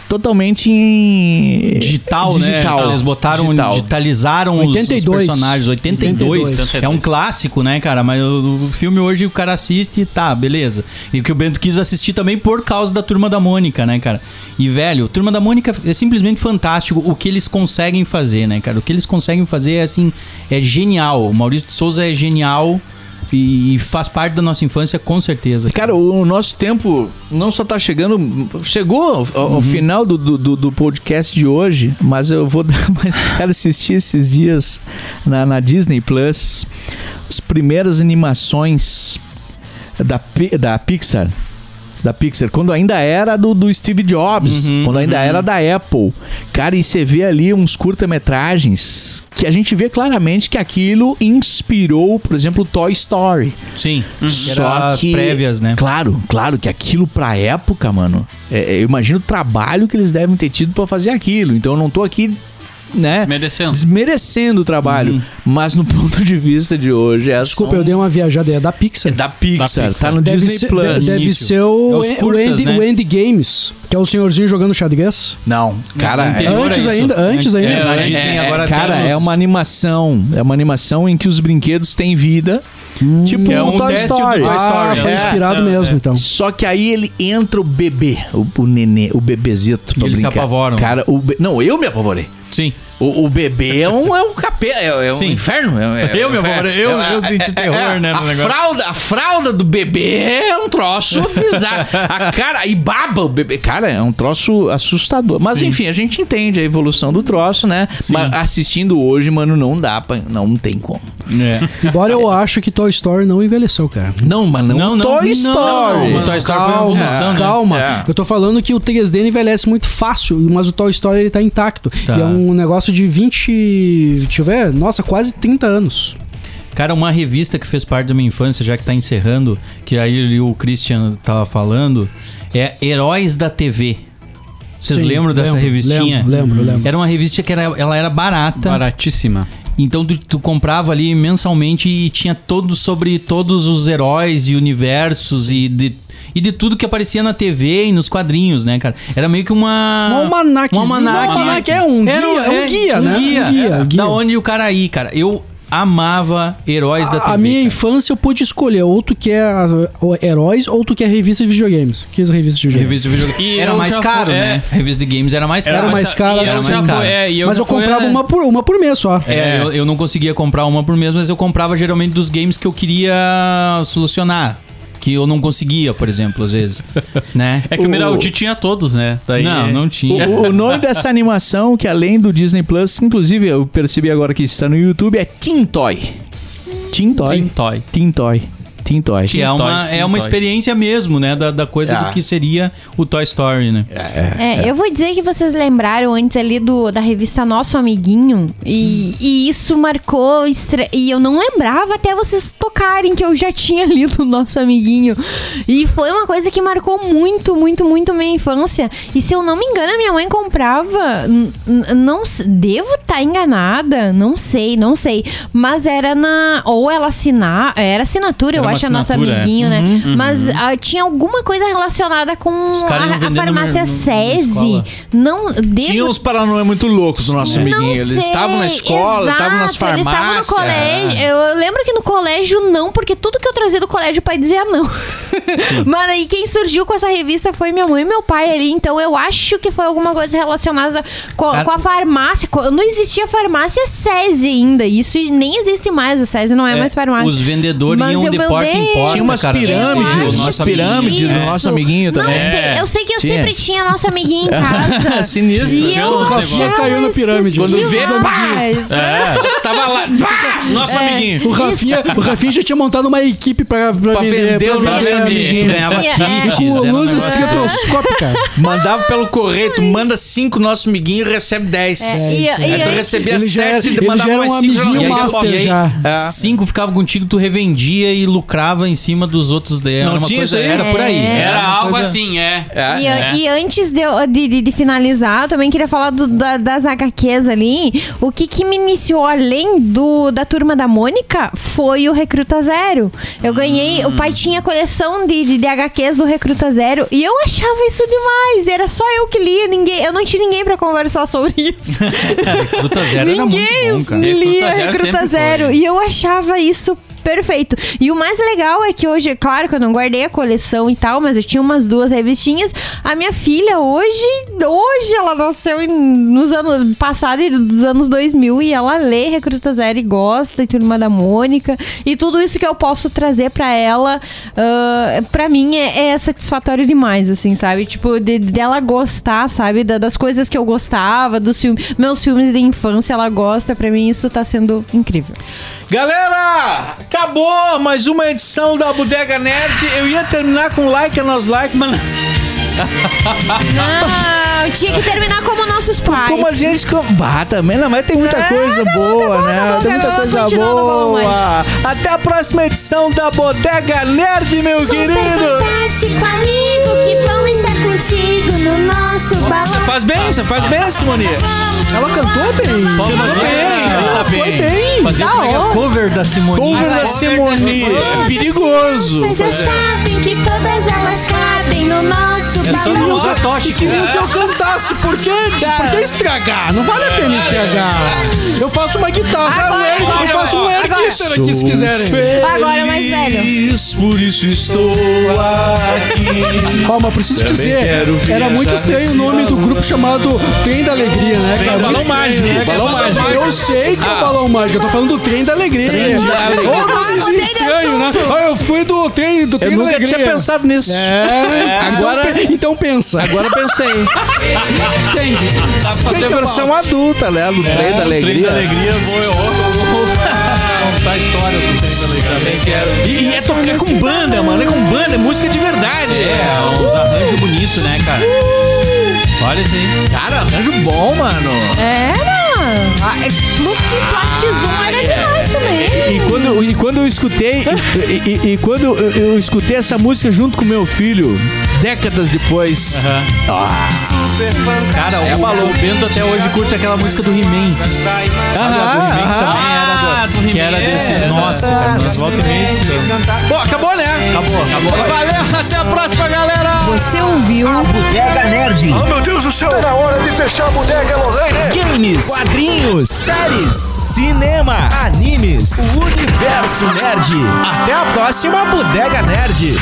totalmente em. Digital, Digital. né? Eles botaram, Digital. digitalizaram os- os, 82. personagens. 82. 82. É um clássico, né, cara? Mas o, o filme hoje o cara assiste e tá, beleza. E que o Bento quis assistir também por causa da Turma da Mônica, né, cara? E, velho, Turma da Mônica é simplesmente fantástico o que eles conseguem fazer, né, cara? O que eles conseguem fazer é, assim, é genial. O Maurício de Souza é genial e, e faz parte da nossa infância, com certeza. Cara, o nosso tempo não só tá chegando. Chegou ao, Uhum. final do, do, do- podcast de hoje, mas eu vou [LAUGHS] dar mais. Cara, assisti esses dias na, na Disney Plus as primeiras animações da, da Pixar. Da Pixar, quando ainda era do, do Steve Jobs, Uhum, quando ainda era da Apple. Cara, e você vê ali uns curta-metragens que a gente vê claramente que aquilo inspirou, por exemplo, o Toy Story. Sim. Só Era as que, prévias, né? Claro, claro que aquilo pra época, mano. é, é, eu imagino o trabalho que eles devem ter tido pra fazer aquilo. Então eu não tô aqui né? Desmerecendo. Desmerecendo o trabalho. Mas no [LAUGHS] ponto de vista de hoje é Desculpa, só eu dei uma viajada aí, é da Pixar. é da Pixar, tá no Deve Disney ser, Plus. de- deve Início. ser o, É os o curtas, Andy, né? o Andy Games, que é o senhorzinho jogando xadrez. Não, cara, é, antes ainda, antes ainda. É, É, Disney é, agora cara, temos- é uma animação, é uma animação em que os brinquedos têm vida, tipo Que é o um Toy do Story. Toy Ah, Story. foi É, inspirado é, mesmo, é. então. Só que aí ele entra o bebê, o, o nenê, o bebezito. pra eles se brincar. apavoram. Cara, o be- não, eu me apavorei. Sim. O, o bebê é um, é um capeta, é, é um Sim. inferno. é- é- Eu me é- apavorei, eu- é- eu senti é- terror, é- né, no A fralda, a fralda do bebê é um troço [LAUGHS] bizarro. A cara, e baba o bebê. Cara, é um troço assustador. Mas enfim, a gente entende a evolução do troço, né? Mas assistindo hoje, mano, não dá pra. Não tem como. É. Embora eu acho que Toy Story não envelheceu, cara. Não, mas não, Não, não, Toy não, Story. o Toy Story foi uma calma, evolução, né? calma. É. Eu tô falando que o 3D envelhece muito fácil, mas o Toy Story ele tá intacto. Tá. E é um negócio de 20, deixa eu ver, nossa, quase 30 anos. Cara, uma revista que fez parte da minha infância, já que tá encerrando, que aí o Christian tava falando, é Heróis da TV. Vocês Sim, lembram dessa lembro, revistinha? lembro, lembro, lembro. Era uma revista que era, ela era barata. Baratíssima. Então tu, tu comprava ali mensalmente e tinha todo sobre todos os heróis e universos e de, e de tudo que aparecia na TV e nos quadrinhos, né, cara? Era meio que uma. Um almanaquezinho. Um almanaque. Um almanaque é um guia, é um guia, né? Um guia. Um guia, É. guia. Da onde o cara ia, cara? Eu amava Heróis da TV. A minha cara. infância eu pude escolher ou tu quer a- heróis ou tu quer revista de videogames. Que as revistas de videogames. Revista de videogame. E Era mais caro, fui- né? A revista de games era mais Era caro. mais caro, era mais caro. é, eu mas eu comprava uma por, uma por mês só. É, Eu, eu não conseguia comprar uma por mês, mas eu comprava geralmente dos games que eu queria solucionar. Que eu não conseguia, por exemplo, às vezes. [LAUGHS] né? É que o Miraldi tinha todos, né? Daí, Não, não tinha. O, o nome dessa animação, que além do Disney Plus, inclusive eu percebi agora que está no YouTube, é Teen Toy. Teen Toy. Teen Toy. Teen Toy. Teen Toy. Que é uma, é uma experiência mesmo, né? Da, da coisa do que seria o Toy Story, né? É, eu vou dizer que vocês lembraram antes ali do, da revista Nosso Amiguinho. E, e isso marcou. estra- E eu não lembrava até vocês tocarem que eu já tinha [LAUGHS] lido Nosso Amiguinho. E foi uma coisa que marcou muito, muito, muito minha infância. E se eu não me engano, a minha mãe comprava. Não devo estar enganada, não sei, não sei. Mas era na. Ou ela assinar. Era assinatura, Era eu acho, a Nosso é. Amiguinho, né? Mas ah, tinha alguma coisa relacionada com a, a farmácia no- SESI. Não, devo Tinha uns paranoia muito loucos do nosso amiguinho. não Eles sei, estavam na escola, estavam nas exato, Eles estavam no farmácias. colégio. Eu lembro que no colégio não, porque tudo que eu trazia do colégio o pai dizia não. [LAUGHS] Mas aí quem surgiu com essa revista foi minha mãe e meu pai ali. Então eu acho que foi alguma coisa relacionada com, Cara- com a farmácia. Co- Não existia farmácia SESI ainda. Isso nem existe mais. O SESI não é, mais farmácia. Os vendedores Mas iam eu, de porta em Deus. porta, Tinha umas cara. pirâmides, O que pirâmide do nosso amiguinho também. Não sei, É. eu sei que eu Tinha. sempre tinha nosso amiguinho em [LAUGHS] casa. Sinistro. E eu achava negócios. caiu na pirâmide. Quando vê, demais. É, tava lá. Pá! Nosso amiguinho. O Rafinha, o Rafinha já tinha montado uma equipe pra, pra, Pra vender o pra nosso vender amiguinho. Tu ganhava é. kits. Com era um luz negócio- estetoscópica. [LAUGHS] Mandava pelo correio, tu manda cinco nosso amiguinho e recebe 10. É, e- e Aí tu recebia Ele já era- 7 ele já era um amiguinho master já. É. Cinco ficava contigo, tu revendia e lucrava em cima dos outros daí. Era Não uma tinha coisa, isso aí? Era por aí. É. Era uma algo coisa- assim, é. É. E, É. e antes de, de, de- de finalizar, eu também queria falar do- da- das HQs ali. O que, que me iniciou além do da turma da Mônica foi o Recruta Zero. Eu ganhei. O pai tinha coleção de, de, de HQs do Recruta Zero e eu achava isso demais. Era só eu que lia, ninguém. Eu não tinha ninguém pra conversar sobre isso. [LAUGHS] Recruta Zero era muito Ninguém bom, cara. lia Recruta Zero Recruta Zero. E eu achava isso perfeito. E o mais legal é que hoje, claro que eu não guardei a coleção e tal, mas eu tinha umas duas revistinhas. A minha filha hoje, hoje ela nasceu em- nos anos passados, dos anos 2000, e ela lê Recruta Zero e gosta, e Turma da Mônica. E tudo isso que eu posso trazer pra ela, ah, pra mim é, é satisfatório demais, assim, sabe? Tipo, de- dela gostar, sabe? Da- das coisas que eu gostava, dos filmes, meus filmes de infância, ela gosta. Pra mim isso tá sendo incrível. Galera, acabou mais uma edição da Bodega Nerd. Eu ia terminar com like nos like, mas Não, tinha que terminar como nossos pais. Como a gente. Bah, também não, mas tem muita coisa boa, bom, né? tá bom, tem muita tá coisa boa. Até a próxima edição da Bodega Nerd, meu Super querido. fantástico amigo, que bom estar contigo no nosso balão. Faz bem, você faz bem, Simone. Ela cantou bem. Pode fazer, Ela foi bem. fazer Tá é é? bom. cover da Simone. Cover da Simone. É perigoso. Vocês já sabem que todas elas cabem no nosso É só não balão. usar toche. Queria que eu cantasse, por que, [LAUGHS] por que estragar? Não vale a pena estragar. Eu faço uma guitarra, Agora, um eu agora, faço um air guitar aqui se quiserem. Agora mais velho. por isso estou aqui. Mas preciso dizer, era muito estranho o nome do grupo chamado Trem da Alegria, né, cara? Balão Muito Mágico, estranho, né, cara? Balão Mágico. Eu sei que é o Balão Mágico, eu tô falando do Trem da Alegria. Trem da Alegria. Ô, nomezinho estranho, né? Ah, eu fui do Trem, do Eu trem da nunca Alegria. tinha pensado nisso. É, Agora- então, pe- então pensa. Agora pensei. Tem. Fazer versão adulta, né? Do trem da alegria. Alegria, vou, eu contar a história do Trem Alegria. Também quero. E, e é tocar com banda, mano. É com banda, é música de verdade. É, uns arranjos bonitos, né, cara? Olha isso aí. Cara, arranjo bom, mano. Era. Ah, é, Clube de Zoom era demais também. E quando, e quando eu escutei, e, e- e quando eu, eu escutei essa música junto com meu filho, décadas depois, Cara, o, o Bento até hoje curte aquela música do He-Man. Aham, também que era desse. Nossa, cara, nós volta e meia escutando. Bom, acabou, né? Acabou, acabou. Valeu, até a próxima, galera. Você ouviu a Bodega Nerd. Oh, meu Deus do céu. Tá na hora de fechar a bodega, Lorraine. Games, quadrinhos, séries, cinema, animes, o universo nerd. Até a próxima Bodega Nerd.